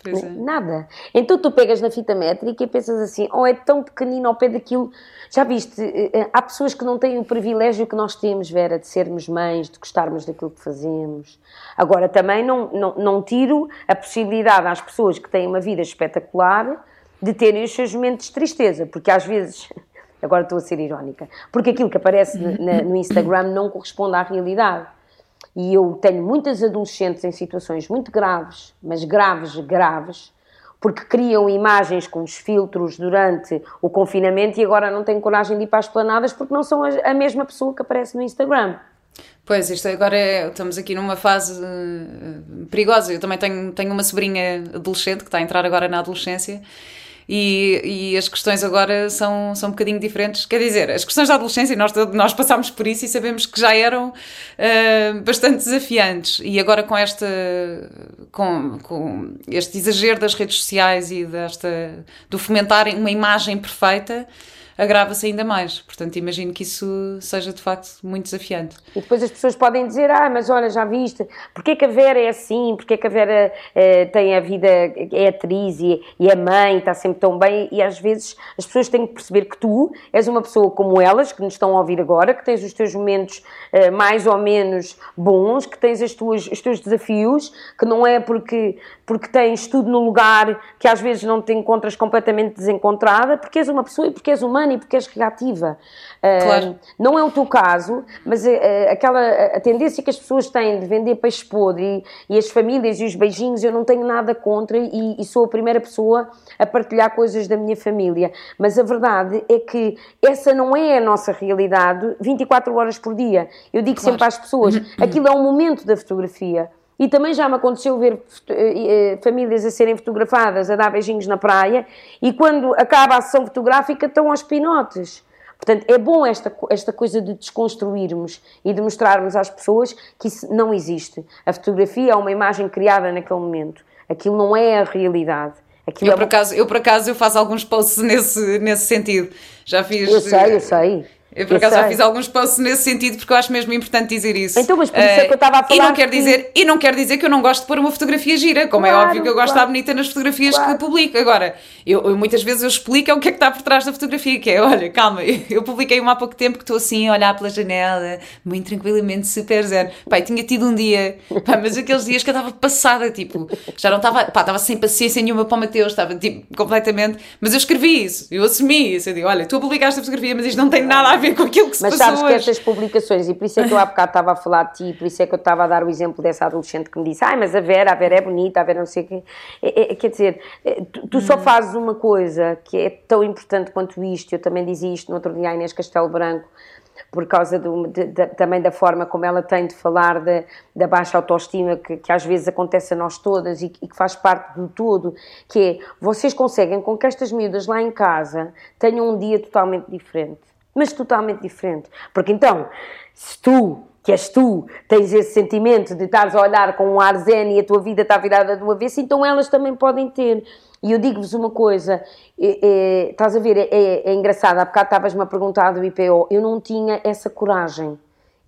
Pois é.
Nada. Então tu pegas na fita métrica e pensas assim, oh, é tão pequenino ao pé daquilo. Já viste, eh, eh, há pessoas que não têm o privilégio que nós temos, Vera, de sermos mães, de gostarmos daquilo que fazemos. Agora, também não, não, não tiro a possibilidade às pessoas que têm uma vida espetacular de terem os seus momentos de tristeza, porque às vezes, agora estou a ser irónica, porque aquilo que aparece na- no Instagram não corresponde à realidade. E eu tenho muitas adolescentes em situações muito graves, mas graves, graves, porque criam imagens com os filtros durante o confinamento e agora não têm coragem de ir para as planadas porque não são a mesma pessoa que aparece no Instagram.
Pois, isto agora é, estamos aqui numa fase eh, perigosa. Eu também tenho, tenho uma sobrinha adolescente que está a entrar agora na adolescência e, e as questões agora são, são um bocadinho diferentes. Quer dizer, as questões da adolescência, nós, nós passámos por isso e sabemos que já eram eh, bastante desafiantes. E agora com esta com, com este exagero das redes sociais e desta, do fomentarem uma imagem perfeita agrava-se ainda mais. Portanto, imagino que isso seja de facto muito desafiante.
E depois as pessoas podem dizer, ah, mas olha, já viste, porquê que a Vera é assim, porquê que a Vera eh, tem a vida, é atriz e, e é mãe, está sempre tão bem, e às vezes as pessoas têm que perceber que tu és uma pessoa como elas, que nos estão a ouvir agora, que tens os teus momentos eh, mais ou menos bons, que tens as tuas, os teus desafios, que não é porque, porque tens tudo no lugar que às vezes não te encontras completamente desencontrada, porque és uma pessoa e porque és humana e porque és reativa. Eh,
Claro.
não é o teu caso, mas eh, aquela a tendência que as pessoas têm de vender peixe podre e, e as famílias e os beijinhos, eu não tenho nada contra e, e sou a primeira pessoa a partilhar coisas da minha família. Mas a verdade é que essa não é a nossa realidade 24 horas por dia. Eu digo sempre às pessoas, aquilo é um momento da fotografia. E também já me aconteceu ver eh, eh, famílias a serem fotografadas, a dar beijinhos na praia, e quando acaba a sessão fotográfica estão aos pinotes. Portanto, é bom esta, esta coisa de desconstruirmos e de mostrarmos às pessoas que isso não existe. A fotografia é uma imagem criada naquele momento. Aquilo não é a realidade. Aquilo
Eu
é
por,
uma-
acaso, eu, por acaso, eu faço alguns posts nesse, nesse sentido. Já fiz.
Eu sei, eu sei.
Eu, por
Eu
acaso, já fiz alguns posts nesse sentido porque eu acho mesmo importante dizer isso.
Então, mas por isso é que eu estava a
E
falar
não quer
que-
dizer E não quer dizer que eu não gosto de pôr uma fotografia gira, como é
Claro,
óbvio que eu gosto de
claro.
estar bonita nas fotografias
Claro.
que publico. Agora, eu, eu muitas vezes eu explico é o que é que está por trás da fotografia, que é, olha, calma, eu publiquei uma há pouco tempo que estou assim a olhar pela janela, muito tranquilamente, super zen. Pai, tinha tido um dia, pá, mas aqueles dias que eu estava passada, tipo, já não estava, pá, estava sem paciência nenhuma para o Mateus, estava tipo, completamente, mas eu escrevi isso, eu assumi isso, eu digo, olha, tu publicaste a fotografia, mas isto não tem nada a ver com aquilo que se
Mas sabes que
hoje.
estas publicações, e por isso é que eu há bocado estava a falar de ti, por isso é que eu estava a dar o exemplo dessa adolescente que me disse, ai, mas a Vera, a Vera é bonita, a Vera não sei o quê. É- é- quer dizer, é, tu, tu só fazes uma coisa que é tão importante quanto isto, eu também dizia isto no outro dia à Inês Castelo Branco, por causa do- de- de- também da forma como ela tem de falar da, da baixa autoestima que, que às vezes acontece a nós todas e, que- e que faz parte do todo, que é, vocês conseguem com que estas miúdas lá em casa tenham um dia totalmente diferente mas totalmente diferente. Porque então, se tu, que és tu, tens esse sentimento de estares a olhar com um ar zen e a tua vida está virada do avesso, então elas também podem ter. E eu digo-vos uma coisa, é, é, estás a ver, é, é, é engraçado, há bocado estavas-me a perguntar do IPO, eu não tinha essa coragem.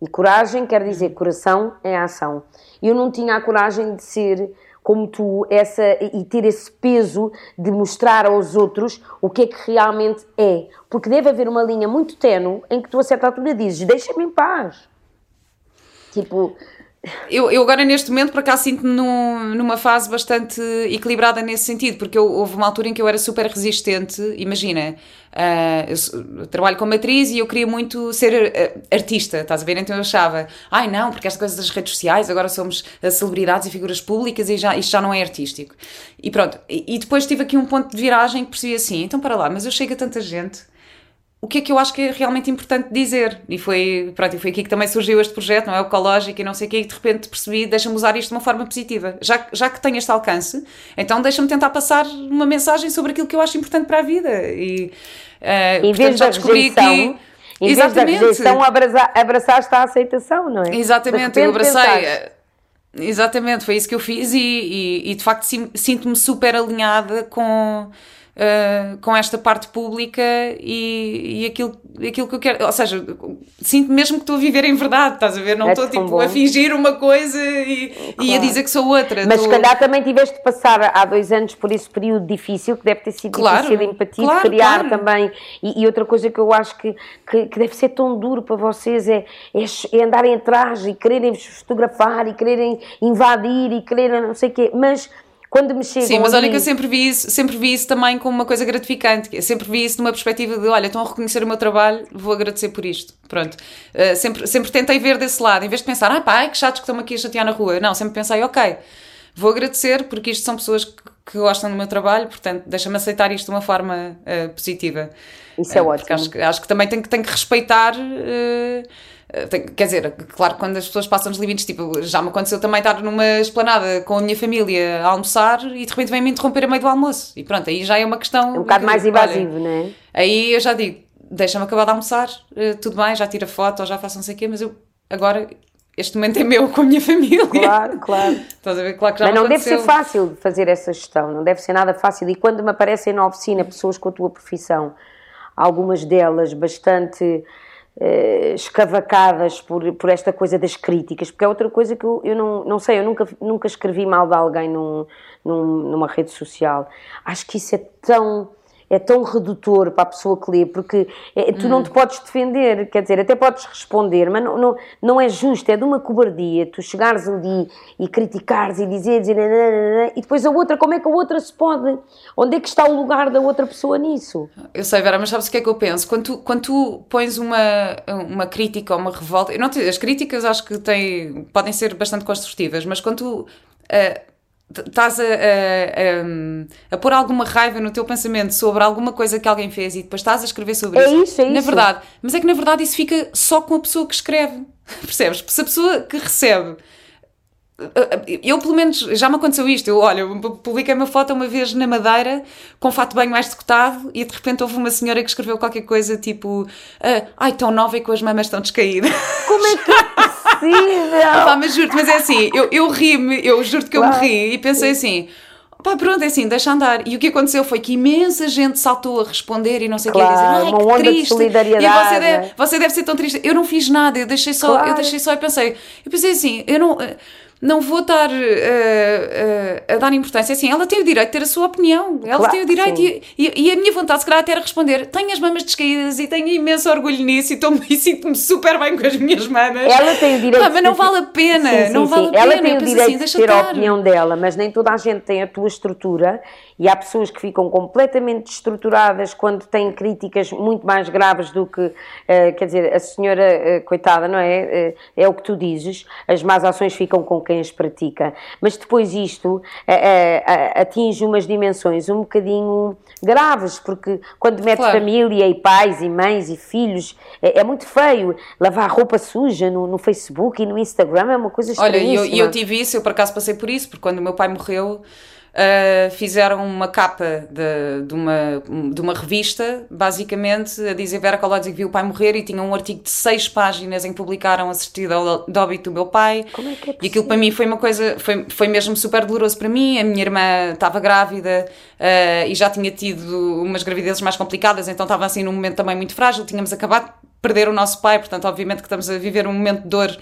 E coragem quer dizer coração é ação. Eu não tinha a coragem de ser como tu essa e ter esse peso de mostrar aos outros o que é que realmente é, porque deve haver uma linha muito tenue em que tu a certa altura dizes deixa-me em paz. Tipo,
Eu, eu agora neste momento por acaso sinto-me num- numa fase bastante equilibrada nesse sentido, porque eu- houve uma altura em que eu era super resistente, imagina, ah, eu, eu trabalho como atriz e eu queria muito ser ah, artista, estás a ver? Então eu achava, ai não, porque esta coisa das redes sociais, agora somos ah, celebridades e figuras públicas e já, isto já não é artístico. E pronto, e, e depois tive aqui um ponto de viragem que percebi assim, então para lá, mas eu chego a tanta gente o que é que eu acho que é realmente importante dizer. E foi, pronto, foi aqui que também surgiu este projeto, não é? O Ecológico e não sei o quê, e de repente percebi, deixa-me usar isto de uma forma positiva. Já, já que tenho este alcance, então deixa-me tentar passar uma mensagem sobre aquilo que eu acho importante para a vida. E, eh,
em
portanto, já descobri
rejeição,
que...
em vez da
Exatamente.
rejeição, abraçar, abraçaste a aceitação, não é?
Exatamente, eu abracei.
pensaste,
Exatamente, foi isso que eu fiz e, e, e de facto sinto-me super alinhada com, uh, com esta parte pública e, e aquilo, aquilo que eu quero. Ou seja, sinto mesmo que estou a viver em verdade, estás a ver? Não
É
estou
tão
tipo
bom.
a fingir uma coisa e, e a
Claro.
dizer que sou outra.
Mas se calhar também tiveste de passar há dois anos por esse período difícil, que deve ter sido
Claro,
difícil de empatia,
claro,
criar
claro.
também. E, e outra coisa que eu acho que, que, que deve ser tão duro para vocês é, é, é andarem atrás e quererem fotografar e quererem invadir e quererem não sei o quê. Mas quando me chegam.
Sim, mas olha que eu sempre vi isso, sempre vi isso também como uma coisa gratificante. Eu sempre vi isso numa perspectiva de, olha, estão a reconhecer o meu trabalho, vou agradecer por isto. Pronto. Uh, sempre, sempre tentei ver desse lado, em vez de pensar, ah pá, que chatos que estão aqui a chatear na rua. Não, sempre pensei, ok, vou agradecer porque isto são pessoas que, que gostam do meu trabalho, portanto, deixa-me aceitar isto de uma forma uh, positiva.
Isso é
Uh,
ótimo.
Acho, que- acho que também tenho, que- tenho que respeitar. Tem- quer dizer, claro, quando as pessoas passam os limites, tipo, já me aconteceu também estar numa esplanada com a minha família a almoçar e de repente vem-me interromper a meio do almoço. E pronto, aí já é uma questão.
É um bocado mais invasivo, não é?
Aí eu já digo, deixa-me acabar de almoçar, uh, tudo bem, já tiro a foto ou já faço não sei o quê, mas eu agora. Este momento é meu com a minha família.
Claro, claro.
Estás a ver? Claro que já
Mas não deve ser
aconteceu.
fácil fazer essa gestão, não deve ser nada fácil. E quando me aparecem na oficina pessoas com a tua profissão, algumas delas bastante eh, escavacadas por, por esta coisa das críticas, porque é outra coisa que eu, eu não, não sei, eu nunca, nunca escrevi mal de alguém num, num- numa rede social. Acho que isso é tão. É tão redutor para a pessoa que lê, porque é, tu
Hum.
não te podes defender, quer dizer, até podes responder, mas não, não, não é justo, é de uma cobardia tu chegares ali e criticares e dizeres e, nananana, e depois a outra, como é que a outra se pode? Onde é que está o lugar da outra pessoa nisso?
Eu sei, Vera, mas sabes o que é que eu penso? Quando tu, quando tu pões uma, uma crítica ou uma revolta, eu não te, as críticas acho que têm, podem ser bastante construtivas, mas quando tu t- estás a, a, a, a pôr alguma raiva no teu pensamento sobre alguma coisa que alguém fez e depois estás a escrever sobre
É
isso,
isso, é
na
isso.
verdade, mas é que na verdade isso fica só com a pessoa que escreve, percebes? Porque se a pessoa que recebe eu, pelo menos, já me aconteceu isto. Eu, olha, publiquei uma foto uma vez na Madeira com fato de banho mais decotado e de repente houve uma senhora que escreveu qualquer coisa tipo: ah, Ai, tão nova e com as mamas tão descaídas.
Como é que possível?
Pá, mas juro-te, mas é assim, eu, eu ri-me, eu juro-te que eu
Claro.
me ri e pensei assim. Pá, pronto, é assim, deixa andar. E o que aconteceu foi que imensa gente saltou a responder e não sei o
Claro,
que, a dizer, ai, que
onda de
triste.
solidariedade,
E você deve,
é?
você deve ser tão triste. Eu não fiz nada, eu deixei só, eu
Claro.
deixei só e pensei, eu pensei assim, eu não, eh, não vou estar eh, eh, a dar importância. Assim, ela tem o direito de ter a sua opinião, ela
Claro
tem o direito. E, e, e a minha vontade, se calhar, até era responder: tenho as mamas descaídas e tenho imenso orgulho nisso e, estou- e sinto-me super bem com as minhas mamas.
Ela tem o direito
Pá, mas não
de-
vale a pena,
Sim, sim,
não vale
sim.
a
Ela
pena.
tem
Eu
o direito
assim,
de ter a opinião dela, mas nem toda a gente tem a tua estrutura e há pessoas que ficam completamente destruturadas quando têm críticas muito mais graves do que, eh, quer dizer, a senhora, eh, coitada, não é? Eh, é o que tu dizes, as más ações ficam com quem as pratica. Mas depois isto atinge umas dimensões um bocadinho graves, porque quando metes
Claro.
família e pais e mães e filhos, é, é muito feio. Lavar roupa suja no, no Facebook e no Instagram é uma coisa
Olha, e
estranhíssima.
eu, eu tive isso, eu por acaso passei por isso, porque quando o meu pai morreu, ah, fizeram uma capa de, de, uma, de uma revista, basicamente, a dizer Vera Colodzi que viu o pai morrer e tinha um artigo de seis páginas em que publicaram a certidão de óbito do meu pai.
Como é que é
e aquilo para mim foi uma coisa, foi, foi mesmo super doloroso para mim. A minha irmã estava grávida ah, e já tinha tido umas gravidezes mais complicadas, então estava assim num momento também muito frágil. Tínhamos acabado de perder o nosso pai, portanto, obviamente que estamos a viver um momento de dor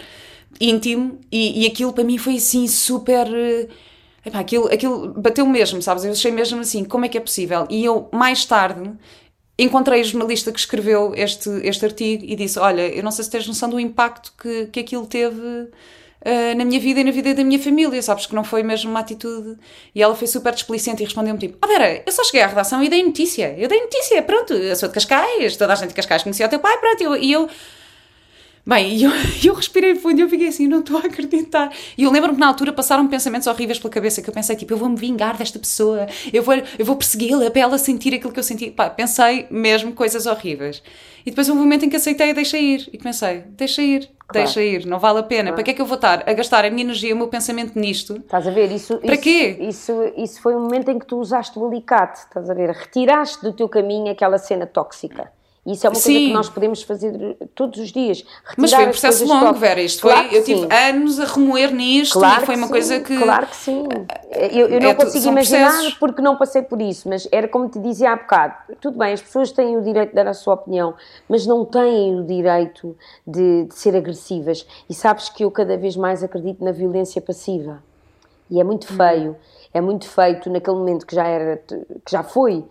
íntimo e, e aquilo para mim foi assim super. Epá, aquilo, aquilo bateu mesmo, sabes? Eu achei mesmo assim, como é que é possível? E eu, mais tarde, encontrei o jornalista que escreveu este, este artigo e disse: Olha, eu não sei se tens noção do impacto que, que aquilo teve. eh, na minha vida e na vida da minha família, sabes que não foi mesmo uma atitude. E ela foi super desplicente e respondeu-me tipo: Ah, Vera, eu só cheguei à redação e dei notícia. Eu dei notícia, pronto, eu sou de Cascais, toda a gente de Cascais conhecia o teu pai, pronto. eu- E eu, Bem, e eu, eu respirei fundo e eu fiquei assim, não estou a acreditar. E eu lembro-me que na altura passaram pensamentos horríveis pela cabeça, que eu pensei, tipo, eu vou-me vingar desta pessoa, eu vou, eu vou persegui-la para ela sentir aquilo que eu senti. Pá, pensei mesmo coisas horríveis. E depois um momento em que aceitei e deixei ir. E pensei, deixa ir,
Claro.
deixa ir, não vale a pena. Para que é que eu vou estar a gastar a minha energia, o meu pensamento nisto?
Estás a ver? Isso,
Para
isso,
quê?
Isso, isso foi o momento em que tu usaste o alicate, estás a ver? Retiraste do teu caminho aquela cena tóxica isso é uma sim. coisa que nós podemos fazer todos os dias.
Mas foi um processo longo, Vera. Isto claro foi, eu tive sim. anos a remoer nisto claro e foi uma
sim.
coisa que.
Claro que sim. Eu, eu não é, consigo imaginar processos. porque não passei por isso, mas era como te dizia há bocado: tudo bem, as pessoas têm o direito de dar a sua opinião, mas não têm o direito de, de ser agressivas. E sabes que eu cada vez mais acredito na violência passiva. E é muito feio. É muito feito naquele momento que já era, que já foi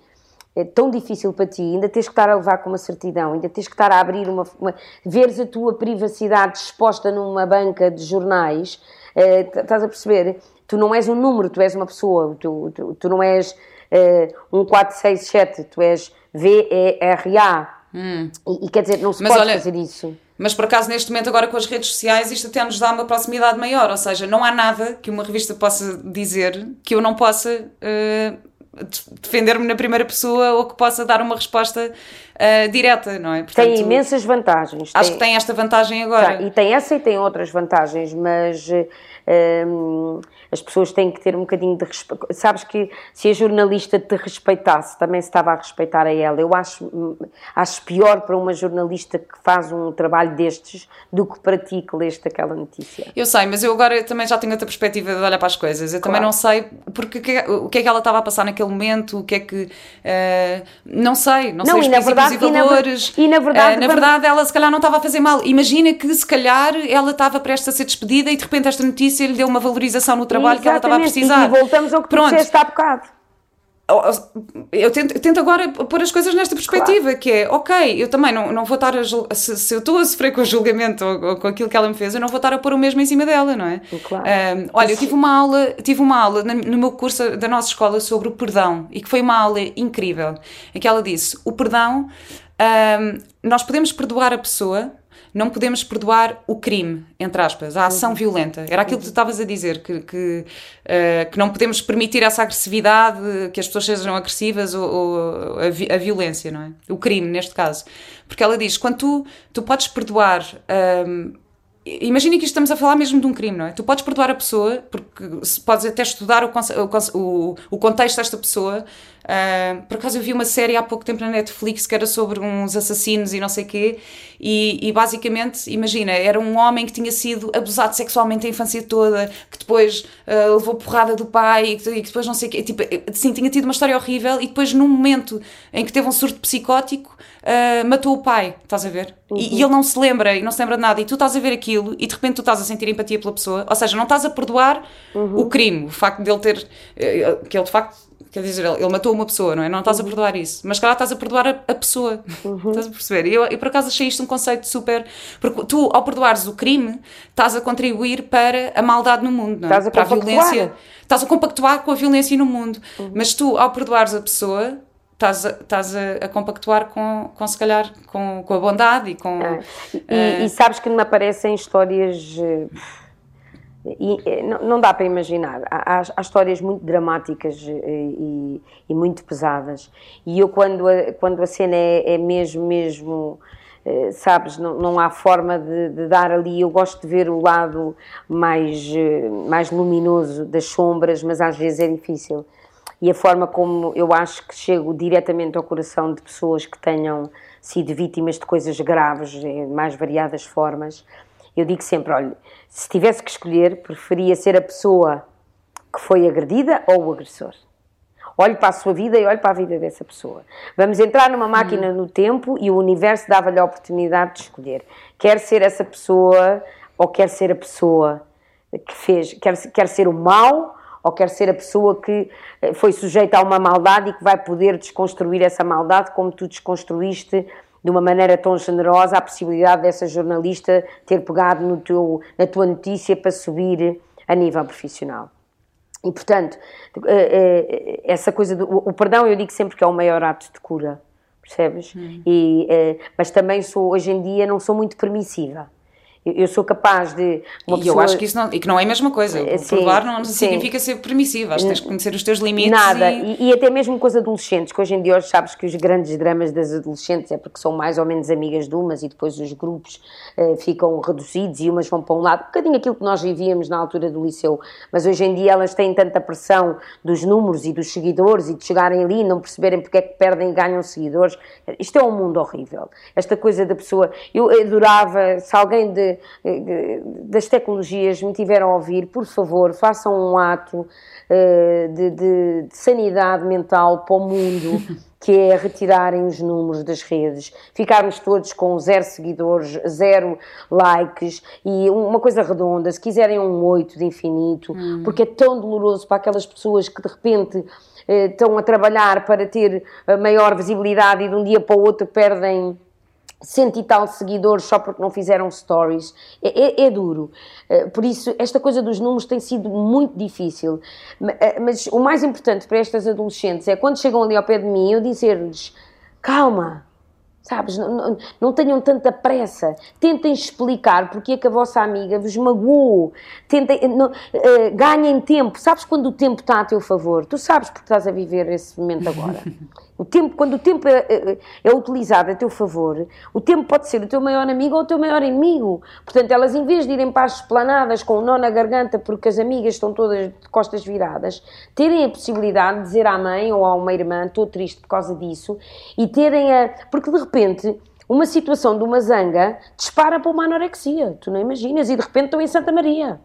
é tão difícil para ti, ainda tens que estar a levar com uma certidão, ainda tens que estar a abrir uma. uma veres a tua privacidade exposta numa banca de jornais, é, estás a perceber? Tu não és um número, tu és uma pessoa, tu, tu, tu não és é, um 467, tu és VERA. Hum. E, e, quer dizer, não se Mas pode olha, fazer isso.
Mas por acaso, neste momento, agora com as redes sociais, isto até nos dá uma proximidade maior. Ou seja, não há nada que uma revista possa dizer que eu não possa. Uh, defender-me na primeira pessoa ou que possa dar uma resposta uh, direta, não é?
Portanto, tem imensas vantagens.
Acho tem, que tem esta vantagem agora.
Já, e tem essa e tem outras vantagens, mas uh, as pessoas têm que ter um bocadinho de respeito. Sabes que se a jornalista te respeitasse, também se estava a respeitar a ela. Eu acho, acho pior para uma jornalista que faz um trabalho destes do que para ti que leste aquela notícia.
Eu sei, mas eu agora também já tenho outra perspectiva de olhar para as coisas. Eu claro. também não sei porque, o que é que ela estava a passar naquele momento, o que é que. Uh, não sei, não, não sei os princípios e valores.
Na, e na verdade, uh,
na verdade, ela se calhar não estava a fazer mal. Imagina que se calhar ela estava prestes a ser despedida e de repente esta notícia lhe deu uma valorização no trabalho trabalho Exatamente. que ela estava a precisar.
E voltamos ao que Pronto. tu disseste há bocado.
Eu tento, eu tento, agora pôr as coisas nesta perspectiva, claro. que é, ok, eu também não, não vou estar a se, se eu estou a sofrer com o julgamento ou, ou, com aquilo que ela me fez, eu não vou estar a pôr o mesmo em cima dela, não é?
Claro.
Um, olha, eu tive uma aula, tive uma aula no meu curso da nossa escola sobre o perdão e que foi uma aula incrível, em que ela disse, o perdão, um, nós podemos perdoar a pessoa, não podemos perdoar o crime, entre aspas, a ação uhum. violenta. Era aquilo que tu estavas a dizer, que, que, uh, que, não podemos permitir essa agressividade, que as pessoas sejam agressivas ou, ou a, vi a, violência, não é? O crime, neste caso. Porque ela diz, quando tu, tu podes perdoar... Um, Imagina que estamos a falar mesmo de um crime, não é? Tu podes perdoar a pessoa, porque podes até estudar o, o, o contexto desta pessoa. Uh, por acaso eu vi uma série há pouco tempo na Netflix que era sobre uns assassinos e não sei o quê, e, e, basicamente, imagina, era um homem que tinha sido abusado sexualmente a infância toda, que depois uh, levou porrada do pai e que, e que depois não sei o quê. Tipo, sim, tinha tido uma história horrível e depois, num momento em que teve um surto psicótico, uh, matou o pai, estás a ver? Uhum. E, e, ele não se lembra e não se lembra de nada, e tu estás a ver aquilo e de repente tu estás a sentir empatia pela pessoa, ou seja, não estás a perdoar uhum. o crime, o facto dele ter. Eh, que ele de facto. Quer dizer, ele, ele matou uma pessoa, não é? Não estás uhum. a perdoar isso. Mas, claro, estás a perdoar a, a pessoa. Uhum. Estás a perceber? E eu, eu, por acaso, achei isto um conceito super. Porque tu, ao perdoares o crime, estás a contribuir para a maldade no mundo, não é?
Estás a
para
a violência.
Estás a compactuar com a violência no mundo. Uhum. Mas tu, ao perdoares a pessoa, estás a, estás a, a, compactuar com, com, se calhar, com, com a bondade e com...
Ah, e, uh, e, sabes que me aparecem histórias... Uh, e, eh, não, não, dá para imaginar. Há, há histórias muito dramáticas e, e, muito pesadas. E eu, quando a, quando a cena é, é mesmo, mesmo sabes, não, não há forma de, de, dar ali. Eu gosto de ver o lado mais, mais luminoso das sombras, mas às vezes é difícil e a forma como eu acho que chego diretamente ao coração de pessoas que tenham sido vítimas de coisas graves, em mais variadas formas, eu digo sempre: olha, se tivesse que escolher, preferia ser a pessoa que foi agredida ou o agressor. Olhe para a sua vida e olhe para a vida dessa pessoa. Vamos entrar numa máquina hum. no tempo e o universo dava-lhe a oportunidade de escolher. Quer ser essa pessoa ou quer ser a pessoa que fez, quer, quer ser o mal ou quer ser a pessoa que eh, foi sujeita a uma maldade e que vai poder desconstruir essa maldade como tu desconstruíste de uma maneira tão generosa a possibilidade dessa jornalista ter pegado no teu, na tua notícia para subir a nível profissional. E, portanto, eh, eh, essa coisa do o perdão, eu digo sempre que é o maior ato de cura, percebes? Hum. E, mas também sou, hoje em dia, não sou muito permissiva. Eu, sou capaz de.
E pessoa... eu acho que isso não, e que não é a mesma coisa. Eh, sim, Provar não sim. significa ser permissivo. Acho que tens que conhecer os teus limites.
Nada. E... E, e... até mesmo com os adolescentes, que hoje em dia hoje sabes que os grandes dramas das adolescentes é porque são mais ou menos amigas de umas e depois os grupos uh, ficam reduzidos e umas vão para um lado. Um bocadinho aquilo que nós vivíamos na altura do liceu. Mas hoje em dia elas têm tanta pressão dos números e dos seguidores e de chegarem ali e não perceberem porque é que perdem e ganham seguidores. Isto é um mundo horrível. Esta coisa da pessoa. Eu adorava, se alguém de das tecnologias me tiveram a ouvir, por favor, façam um ato uh, de, de, de, sanidade mental para o mundo, que é retirarem os números das redes, ficarmos todos com zero seguidores, zero likes e uma coisa redonda, se quiserem um oito de infinito, hum. porque é tão doloroso para aquelas pessoas que de repente eh, estão a trabalhar para ter maior visibilidade e de um dia para o outro perdem cento e tal seguidores só porque não fizeram stories, é, é, é, duro. Eh, por isso, esta coisa dos números tem sido muito difícil. Eh, mas o mais importante para estas adolescentes é quando chegam ali ao pé de mim, eu dizer-lhes: calma, Sabes? Não, não, não, tenham tanta pressa. Tentem explicar porque é que a vossa amiga vos magoou. Tentem, não, uh, ganhem tempo. Sabes quando o tempo está a teu favor? Tu sabes porque estás a viver esse momento agora. O tempo, quando o tempo é, é, é, utilizado a teu favor, o tempo pode ser o teu maior amigo ou o teu maior inimigo. Portanto, elas, em vez de irem para as esplanadas com o nó na garganta porque as amigas estão todas de costas viradas, terem a possibilidade de dizer à mãe ou a uma irmã: estou triste por causa disso, e terem a. Porque de repente uma situação de uma zanga dispara para uma anorexia, tu não imaginas, e de repente estão em Santa Maria.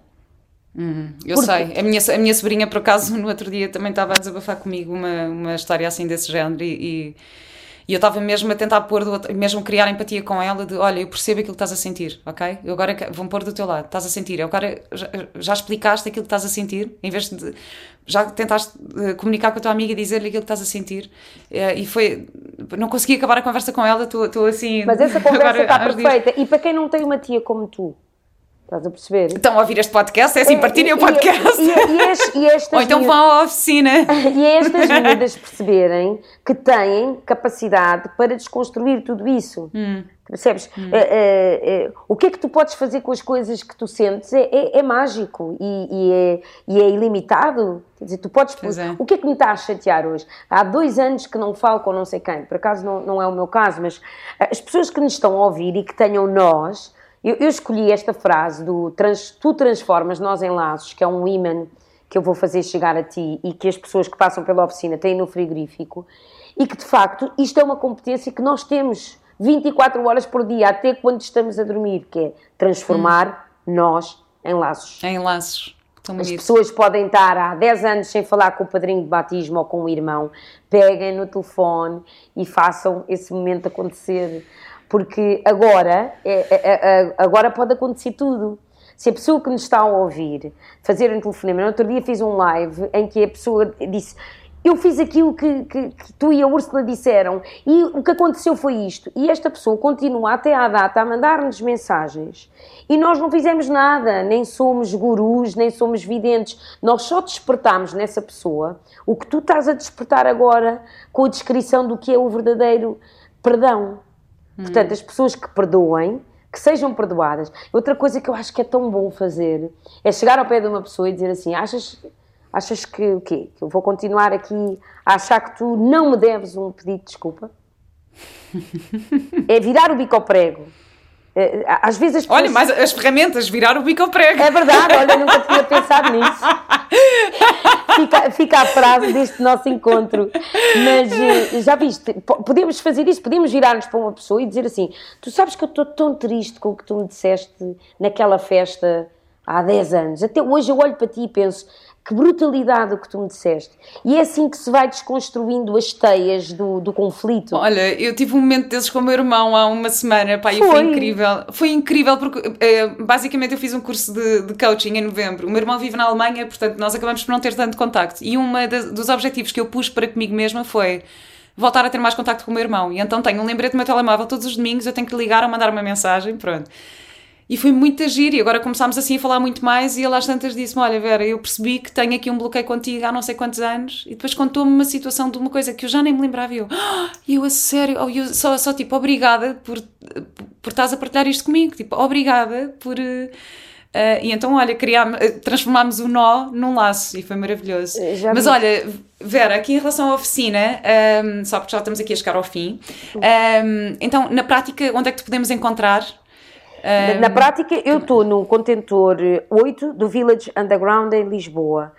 Uhum, eu Porque... sei, a minha, a minha sobrinha, por acaso, no outro dia também estava a desabafar comigo uma, uma história assim desse género e, e, e eu estava mesmo a tentar pôr, do outro, mesmo criar empatia com ela, de olha, eu percebo aquilo que estás a sentir, ok? Eu agora vou-me pôr do teu lado, estás a sentir, eu agora já, já, explicaste aquilo que estás a sentir, em vez de já tentaste uh, comunicar com a tua amiga e dizer-lhe aquilo que estás a sentir. Uh, e foi, não consegui acabar a conversa com ela, estou assim...
Mas essa conversa está perfeita, e para quem não tem uma tia como tu, Estás a perceber?
Estão a ouvir este podcast? É assim, partilhem o podcast.
E, e, e,
Ou então vão à oficina.
E é estas miúdas perceberem que têm capacidade para desconstruir tudo isso. Hum. Percebes? Hum. É, é, é, o que é que tu podes fazer com as coisas que tu sentes é, é, é mágico e, é, e, é, ilimitado. Quer dizer, tu podes. O que é que me está a chatear hoje? Há dois anos que não falo com não sei quem, por acaso não, não é o meu caso, mas as pessoas que nos estão a ouvir e que tenham nós eu, eu escolhi esta frase do trans, Tu transformas nós em laços, que é um imã que eu vou fazer chegar a ti e que as pessoas que passam pela oficina têm no frigorífico e que de facto isto é uma competência que nós temos 24 horas por dia, até quando estamos a dormir, que é transformar hum. nós em laços.
Em laços.
As pessoas podem estar há 10 anos sem falar com o padrinho de batismo ou com o irmão, peguem no telefone e façam esse momento acontecer porque agora, é, é, é, agora pode acontecer tudo. Se a pessoa que nos está a ouvir fazer um telefonema, no outro dia fiz um live em que a pessoa disse eu fiz aquilo que, que, que, tu e a Úrsula disseram e o que aconteceu foi isto. E esta pessoa continua até à data a mandar-nos mensagens e nós não fizemos nada, nem somos gurus, nem somos videntes. Nós só despertamos nessa pessoa o que tu estás a despertar agora com a descrição do que é o verdadeiro perdão. Portanto, as pessoas que perdoem, que sejam perdoadas. Outra coisa que eu acho que é tão bom fazer é chegar ao pé de uma pessoa e dizer assim: achas, achas que o quê? Que eu vou continuar aqui a achar que tu não me deves um pedido de desculpa? é virar o bico ao prego. É, às vezes as
pessoas... Olha, mas as ferramentas, virar o bico ao prego.
É verdade, olha, nunca tinha pensado nisso. Fica, fica a frase deste nosso encontro. Mas eh, já viste, podemos fazer isso, podemos virar-nos para uma pessoa e dizer assim: Tu sabes que eu estou tão triste com o que tu me disseste naquela festa há 10 anos. Até hoje eu olho para ti e penso: que brutalidade o que tu me disseste. E é assim que se vai desconstruindo as teias do, do conflito.
Olha, eu tive um momento desses com o meu irmão há uma semana, pá, foi. e foi incrível. Foi incrível porque, eh, basicamente, eu fiz um curso de, de, coaching em novembro. O meu irmão vive na Alemanha, portanto, nós acabamos por não ter tanto contacto. E um dos objetivos que eu pus para comigo mesma foi voltar a ter mais contacto com o meu irmão. E então tenho um lembrete no meu telemóvel todos os domingos, eu tenho que ligar ou mandar uma mensagem, pronto. E foi muito agir e agora começámos assim a falar muito mais e ele às tantas disse-me, olha Vera, eu percebi que tenho aqui um bloqueio contigo há não sei quantos anos e depois contou-me uma situação de uma coisa que eu já nem me lembrava e eu, oh, eu a sério, oh, eu só, só tipo, obrigada por por estás a partilhar isto comigo. Tipo, obrigada por. Uh, e então, olha, criámos, transformámos o nó num laço e foi maravilhoso. Já Mas vi. olha, Vera, aqui em relação à oficina, um, só porque já estamos aqui a chegar ao fim, um, então, na prática, onde é que te podemos encontrar?
Um... Na, prática, eu estou no contentor 8 do Village Underground em Lisboa.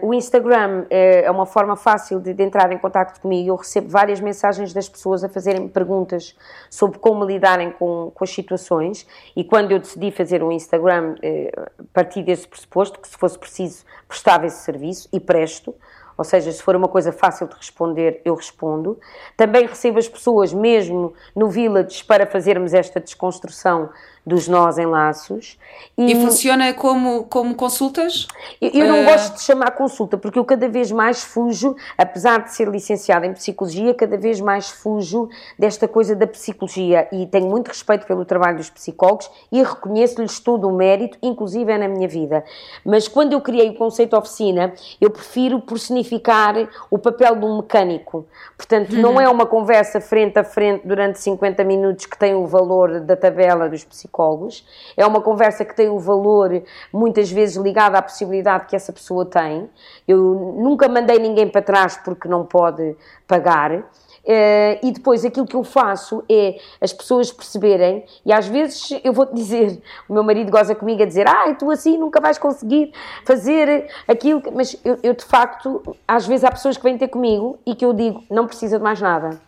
Um, o Instagram é, é uma forma fácil de, de, entrar em contato comigo. Eu recebo várias mensagens das pessoas a fazerem perguntas sobre como lidarem com, com as situações. E quando eu decidi fazer o um Instagram, eh, parti desse pressuposto que, se fosse preciso, prestava esse serviço e presto. Ou seja, se for uma coisa fácil de responder, eu respondo. Também recebo as pessoas, mesmo no Village, para fazermos esta desconstrução dos nós em laços.
E, e funciona como, como consultas?
Eu, eu não uh... gosto de chamar consulta, porque eu cada vez mais fujo, apesar de ser licenciada em psicologia, cada vez mais fujo desta coisa da psicologia e tenho muito respeito pelo trabalho dos psicólogos e reconheço-lhes todo o mérito, inclusive é na minha vida. Mas quando eu criei o conceito oficina, eu prefiro personificar o papel de um mecânico. Portanto, uhum. não é uma conversa frente a frente durante 50 minutos que tem o valor da tabela dos psicólogos psicólogos. É uma conversa que tem o um valor muitas vezes ligado à possibilidade que essa pessoa tem. Eu nunca mandei ninguém para trás porque não pode pagar. Uh, e depois aquilo que eu faço é as pessoas perceberem, e às vezes eu vou-te dizer, o meu marido goza comigo a dizer, ah, tu assim nunca vais conseguir fazer aquilo, mas eu, eu de facto, às vezes há pessoas que vêm ter comigo e que eu digo, não precisa de mais nada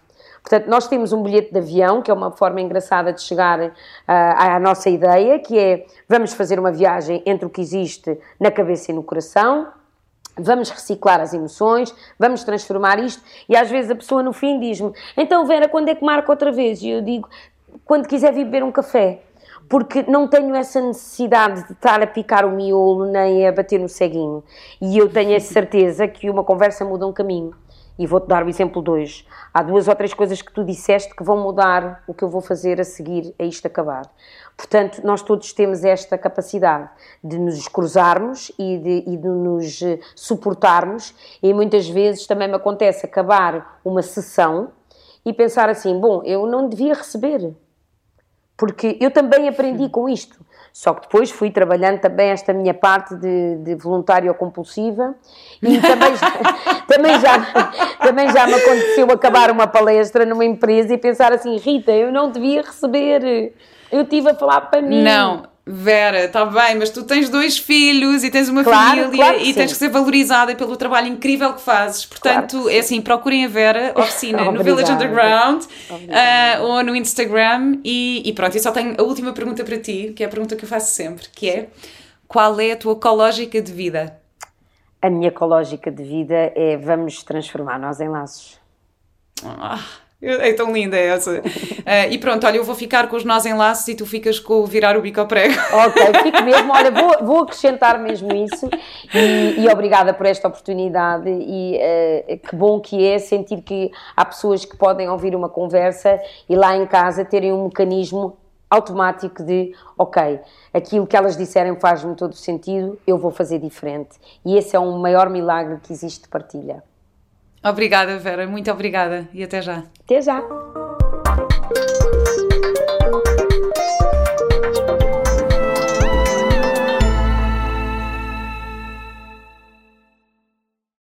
Portanto, nós temos um bilhete de avião, que é uma forma engraçada de chegar uh, à nossa ideia, que é vamos fazer uma viagem entre o que existe na cabeça e no coração, vamos reciclar as emoções, vamos transformar isto, e às vezes a pessoa no fim diz-me, então Vera, quando é que marca outra vez? E eu digo, quando quiser vir beber um café porque não tenho essa necessidade de estar a picar o miolo nem a bater no ceguinho. E eu tenho a certeza que uma conversa muda um caminho. E vou-te dar o exemplo de hoje. Há duas ou três coisas que tu disseste que vão mudar o que eu vou fazer a seguir a isto acabar. Portanto, nós todos temos esta capacidade de nos cruzarmos e de, e de nos eh, suportarmos, e muitas vezes também me acontece acabar uma sessão e pensar assim: bom, eu não devia receber, porque eu também aprendi com isto. Só que depois fui trabalhando também esta minha parte de, de voluntária compulsiva e também já, também, já, também já me aconteceu acabar uma palestra numa empresa e pensar assim, Rita, eu não devia receber, eu estive a falar para mim.
Não, Vera, está bem, mas tu tens dois filhos e tens uma claro, família claro e tens que ser valorizada pelo trabalho incrível que fazes. Portanto, claro é assim, procurem a Vera, oficina no Village Underground uh, ou no Instagram. E, e, pronto, eu só tenho a última pergunta para ti, que é a pergunta que eu faço sempre, que é qual é a tua ecológica de vida?
A minha ecológica de vida é vamos transformar nós em laços.
Ah. É tão linda essa. Uh, e pronto, olha, eu vou ficar com os nós em laços e tu ficas com o virar o bico ao prego.
Ok, fico mesmo. Olha, vou, vou acrescentar mesmo isso e, e obrigada por esta oportunidade. E uh, que bom que é sentir que há pessoas que podem ouvir uma conversa e lá em casa terem um mecanismo automático de, ok, aquilo que elas disserem faz-me todo sentido, eu vou fazer diferente. E esse é um maior milagre que existe de partilha.
Obrigada, Vera. Muito obrigada e até já.
Até já.